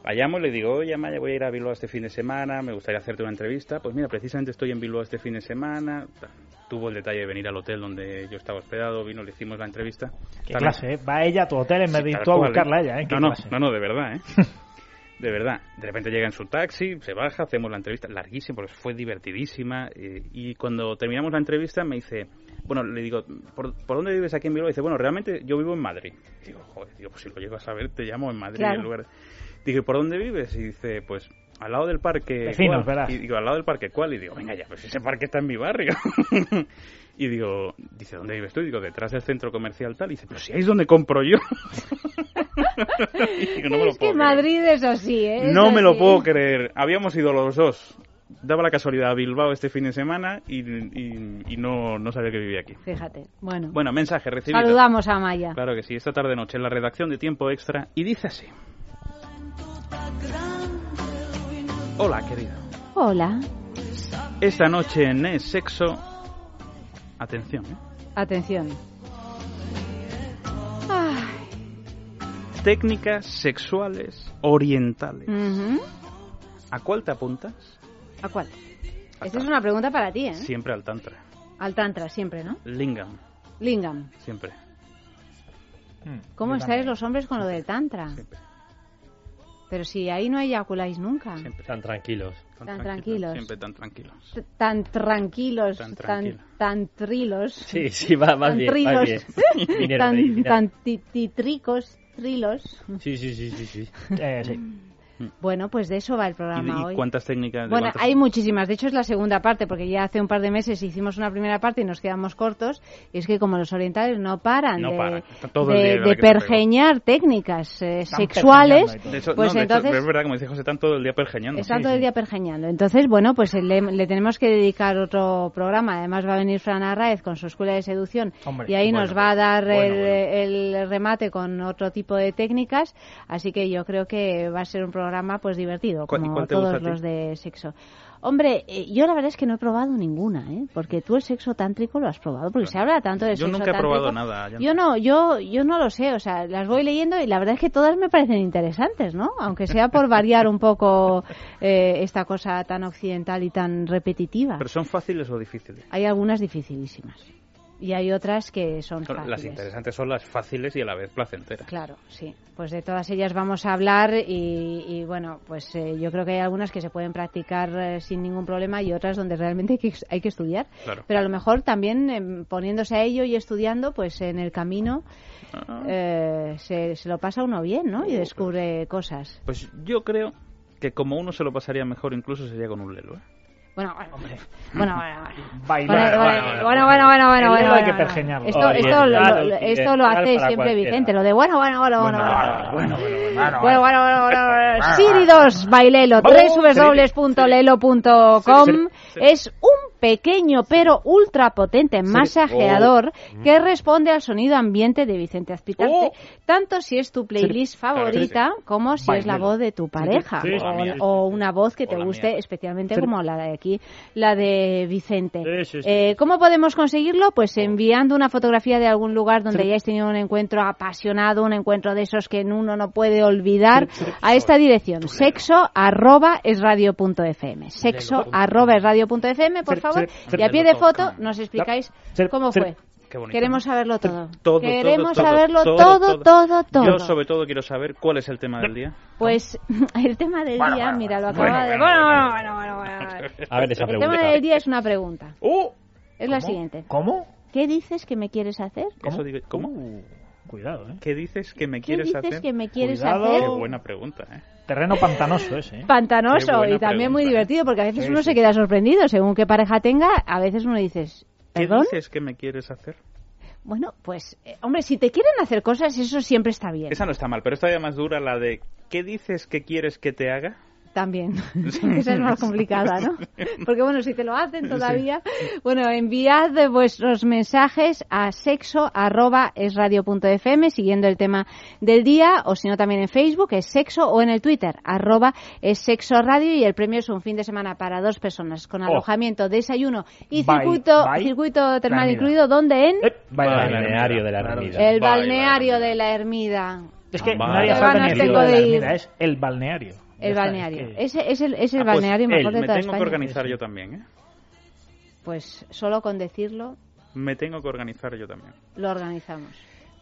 La llamo y le digo, oye, Maya, voy a ir a Bilbao este fin de semana, me gustaría hacerte una entrevista. Pues mira, precisamente estoy en Bilbao este fin de semana. Tuvo el detalle de venir al hotel donde yo estaba hospedado, vino, le hicimos la entrevista. Qué También- clase, ¿eh? Va ella a tu hotel en vez de ir tú a buscarla a ella, ¿eh? Qué No, no, clase. no, no, de verdad, ¿eh? <laughs> De verdad. De repente llega en su taxi, se baja, hacemos la entrevista, larguísima, porque fue divertidísima. eh, y cuando terminamos la entrevista me dice, bueno, le digo, ¿por, por dónde vives aquí en Bilbao? Y dice, bueno, realmente yo vivo en Madrid. Y digo, joder, digo, pues si lo llego a saber, te llamo en Madrid. Claro. En lugar... Digo, ¿y por dónde vives? Y dice, pues al lado del parque. Vecinos, ¿cuál?". verás. Y digo, ¿al lado del parque cuál? Y digo, venga ya, pues ese parque está en mi barrio. <laughs> y digo, dice, ¿dónde vives tú? Y digo, detrás del centro comercial tal. Y dice, pero si ahí es donde compro yo. <laughs> Y digo, no me lo es puedo que creer. Madrid es así, ¿eh? No me lo puedo creer. Habíamos ido los dos. Daba la casualidad a Bilbao este fin de semana y, y- y no, no sabía que vivía aquí. Fíjate. Bueno, Bueno, mensaje recibido. saludamos a Maya. Claro que sí, esta tarde noche en la redacción de Tiempo Extra y dice así. Hola, querido. Hola. Esta noche en Es Sexo... Atención, ¿eh? Atención. Ay, Técnicas sexuales orientales. ¿A cuál te apuntas? ¿A cuál? Esta es una pregunta para ti, ¿eh? Siempre al Tantra. Al Tantra, siempre, ¿no? Lingam, Lingam. siempre. ¿Cómo estáis los hombres con lo del Tantra? Pero si ahí no eyaculáis nunca. Tan tranquilos. Tan tranquilos. Siempre tan tranquilos. T- Tan tranquilos, Tan tan, tranquilo. tan trilos. Sí, sí, va más tan bien, trilos, más bien. Dinero tan, tan ti- titricos, trilos. Sí, sí, sí, sí, sí. <laughs> Eh, sí. Bueno, pues de eso va el ¿Y, programa y hoy. cuántas técnicas? de Bueno, cuántas- hay muchísimas. De hecho, es la segunda parte, porque ya hace un par de meses hicimos una primera parte y nos quedamos cortos. Y es que como los orientales no paran No de, paran. Pergeñar técnicas eh, sexuales, hecho, pues no, de hecho, entonces es verdad, como dice José, están todo el día pergeñando. están todo el día pergeñando. Entonces, bueno, pues le, le tenemos que dedicar otro programa. Además va a venir Fran Arraez con su escuela de seducción Hombre, y ahí bueno, nos va a dar bueno, el, el remate con otro tipo de técnicas. Así que yo creo que va a ser un programa pues divertido, ¿Cuál- y como todos los de sexo. Hombre, eh, yo la verdad es que no he probado ninguna, ¿eh? Porque tú el sexo tántrico lo has probado, porque se habla tanto de Yo sexo nunca he probado tántrico. nada. ya Yo no, yo, yo no lo sé, o sea, las voy leyendo y la verdad es que todas me parecen interesantes, ¿no? Aunque sea por variar un poco <laughs> eh, esta cosa tan occidental y tan repetitiva. ¿Pero son fáciles o difíciles? Hay algunas dificilísimas y hay otras que son Las interesantes son las fáciles y a la vez placenteras. Claro, sí. Pues de todas ellas vamos a hablar y, y, bueno, pues eh, yo creo que hay algunas que se pueden practicar eh, sin ningún problema y otras donde realmente hay que, hay que estudiar. Claro. Pero a lo mejor también em, poniéndose a ello y estudiando, pues en el camino Ah. eh, se, se lo pasa uno bien, ¿no? Y descubre cosas. Pues yo creo que como uno se lo pasaría mejor incluso sería con un lelo. ¿eh? Bueno, bueno, bueno, bueno, bueno. Bailar. Bueno, bueno, bueno, bueno, bueno, El bueno, dedo hay que bueno. pergeñarlo. Esto, lo, esto hace siempre. Vicente, lo de bueno, bueno, bueno, bueno, bueno. bueno, bueno, Bueno, bueno, bueno, bueno. Siri 2, Bailelo, www.lelo.com es un pequeño pero ultra potente masajeador que responde al sonido ambiente de Vicente Azpitarte, tanto si es tu playlist favorita como si es la voz de tu pareja Sí, sí, o- una voz que te guste mía. especialmente Sí. como la de aquí, la de Vicente. Sí, sí, sí. Eh, ¿Cómo podemos conseguirlo? Pues enviando una fotografía de algún lugar donde hayáis tenido un encuentro apasionado, un encuentro de esos que uno no puede olvidar, a esta dirección, sexo arroba es radio punto fm. Sexo arroba es radio punto fm, por favor, y a pie de foto nos explicáis cómo fue. Qué bonito, Queremos ¿no? saberlo todo. Todo, Queremos todo, todo, saberlo todo, todo, todo, todo. Yo sobre todo quiero saber cuál es el tema del día. Pues <laughs> el tema del Bueno, día, bueno, mira, lo bueno, acaba de... bueno, Bueno, bueno, bueno, bueno, bueno. <laughs> A ver esa El pregunta. tema del día es una pregunta. ¡Oh! Es la siguiente. ¿Cómo? ¿Qué dices que me quieres hacer? Eso digo- ¿Cómo? Cuidado, ¿eh? ¿Qué dices que me ¿Qué quieres dices hacer? que me quieres Cuidado. hacer? Qué buena pregunta, ¿eh? Terreno pantanoso ese, ¿eh? <laughs> Pantanoso Qué y también muy pregunta. divertido porque a veces Sí, uno sí. se queda sorprendido según qué pareja tenga. A veces uno dices, ¿Qué ¿perdón? dices que me quieres hacer? Bueno, pues, eh, hombre, si te quieren hacer cosas, eso siempre está bien. Esa no está mal, pero esta ya más dura, la de ¿qué dices que quieres que te haga? También. <laughs> <laughs> Esa es más complicada, ¿no? Porque bueno, si te lo hacen todavía, bueno, enviad vuestros mensajes a sexo@esradio.fm siguiendo el tema del día o si no también en Facebook es sexo o en el Twitter arroba es sexo radio y el premio es un fin de semana para dos personas con Oh. alojamiento, desayuno y Bye, circuito bye. circuito termal incluido donde en Balneario de la Ermida. el balneario de la Ermida. Es que ni el tengo de la. Ermida, es el balneario. El balneario. es es el, es el Ah, pues balneario él, mejor de me toda tengo que España. organizar yo también, ¿eh? Pues solo con decirlo Me tengo que organizar yo también. lo organizamos.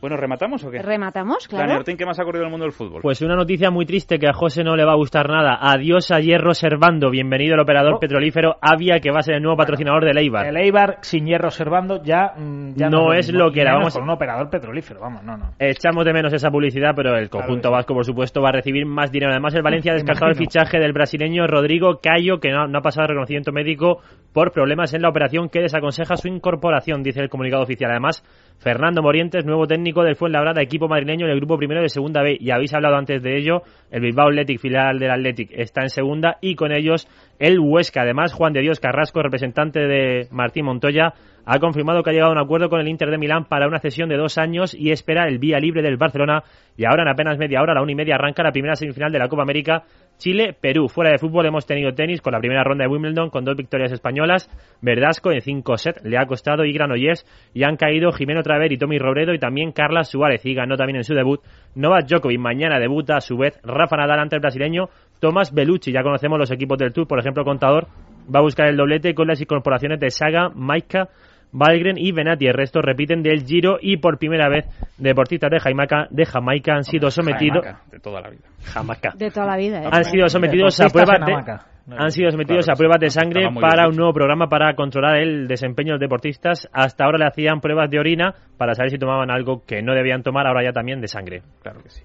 Bueno, ¿rematamos o qué? Rematamos, claro. Ortín, ¿qué más ha ocurrido en el mundo del fútbol? Pues una noticia muy triste que a José no le va a gustar nada. Adiós a Hierro Servando. Bienvenido el operador Oh. petrolífero Avia, que va a ser el nuevo patrocinador del Eibar. El Eibar sin hierro servando ya, mm, ya No lo es lo que era, vamos- con un operador petrolífero, vamos, no, no. Echamos de menos esa publicidad, pero el conjunto vasco, por supuesto, va a recibir más dinero. Además, el Valencia ha <laughs> descartado el fichaje del brasileño Rodrigo Cayo, que no, no ha pasado reconocimiento médico por problemas en la operación que desaconseja su incorporación, dice el comunicado oficial. Además, Fernando Morientes, nuevo técnico del Fuenlabrada, equipo madrileño en el grupo primero de Segunda B. Y habéis hablado antes de ello, el Bilbao Athletic, filial del Athletic, está en Segunda y con ellos el Huesca. Además, Juan de Dios Carrasco, representante de Martín Montoya, ha confirmado que ha llegado a un acuerdo con el Inter de Milán para una cesión de dos años y espera el vía libre del Barcelona. Y ahora, en apenas media hora, la una y media, arranca la primera semifinal de la Copa América. Chile-Perú. Fuera de fútbol hemos tenido tenis con la primera ronda de Wimbledon con dos victorias españolas. Verdasco en cinco sets le ha costado y Granollers y han caído Jimeno Traver y Tommy Robredo y también Carla Suárez y ganó también en su debut. Novak Djokovic mañana debuta a su vez Rafa Nadal ante el brasileño Tomás Bellucci. Ya conocemos los equipos del Tour, por ejemplo, Contador va a buscar el doblete con las incorporaciones de Saga, Maika, Valgren y Venati. El resto repiten del Giro y por primera vez deportistas de Jamaica, de Jamaica han sido sometidos Jamaica, de toda la vida. Jamaica. De toda la vida, ¿eh? Han sido sometidos a pruebas de, han sido sometidos Claro, a pruebas de sangre para un nuevo programa para controlar el desempeño de los deportistas. Hasta ahora le hacían pruebas de orina para saber si tomaban algo que no debían tomar, ahora ya también de sangre. Claro que sí.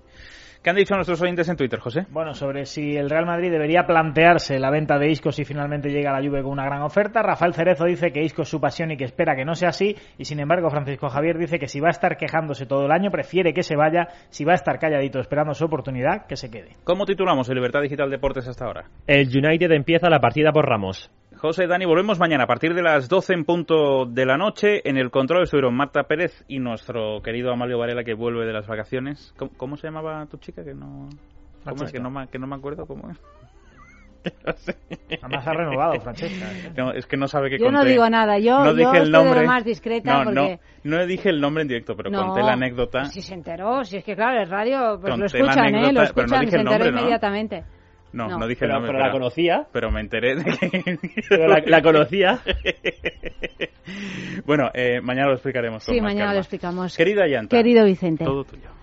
¿Qué han dicho nuestros oyentes en Twitter, José? Bueno, sobre si el Real Madrid debería plantearse la venta de Isco si finalmente llega a la Juve con una gran oferta. Rafael Cerezo dice que Isco es su pasión y que espera que no sea así. Y sin embargo, Francisco Javier dice que si va a estar quejándose todo el año, prefiere que se vaya. Si va a estar calladito esperando su oportunidad, que se quede. ¿Cómo titulamos el Libertad Digital Deportes hasta ahora? El United empieza la partida por Ramos. José, Dani, volvemos mañana a partir de las 12 en punto de la noche. En el control estuvieron Marta Pérez y nuestro querido Amalio Varela que vuelve de las vacaciones. ¿Cómo, cómo se llamaba tu chica? Que no, ¿cómo es? que no, me- que no me acuerdo cómo es. <laughs> Además ha renovado, Francesca. No, es que no sabe que Yo no conté. digo nada, yo- no yo dije el lo nombre. más discreta no, porque- no, no dije el nombre en directo, pero No. conté la anécdota. Si se enteró, si es que claro, el radio pues lo escuchan, ¿eh? Lo anécdota, pero no escuchan, dije se el enteró nombre, ¿no? inmediatamente. No, no, No. dije Pero- el nombre. pero la conocía. Pero me enteré de que... <laughs> Pero la- la conocía. <laughs> bueno, eh, mañana lo explicaremos. con Sí, más mañana calma. lo explicamos. Querida Yanta. Querido Vicente. Todo tuyo.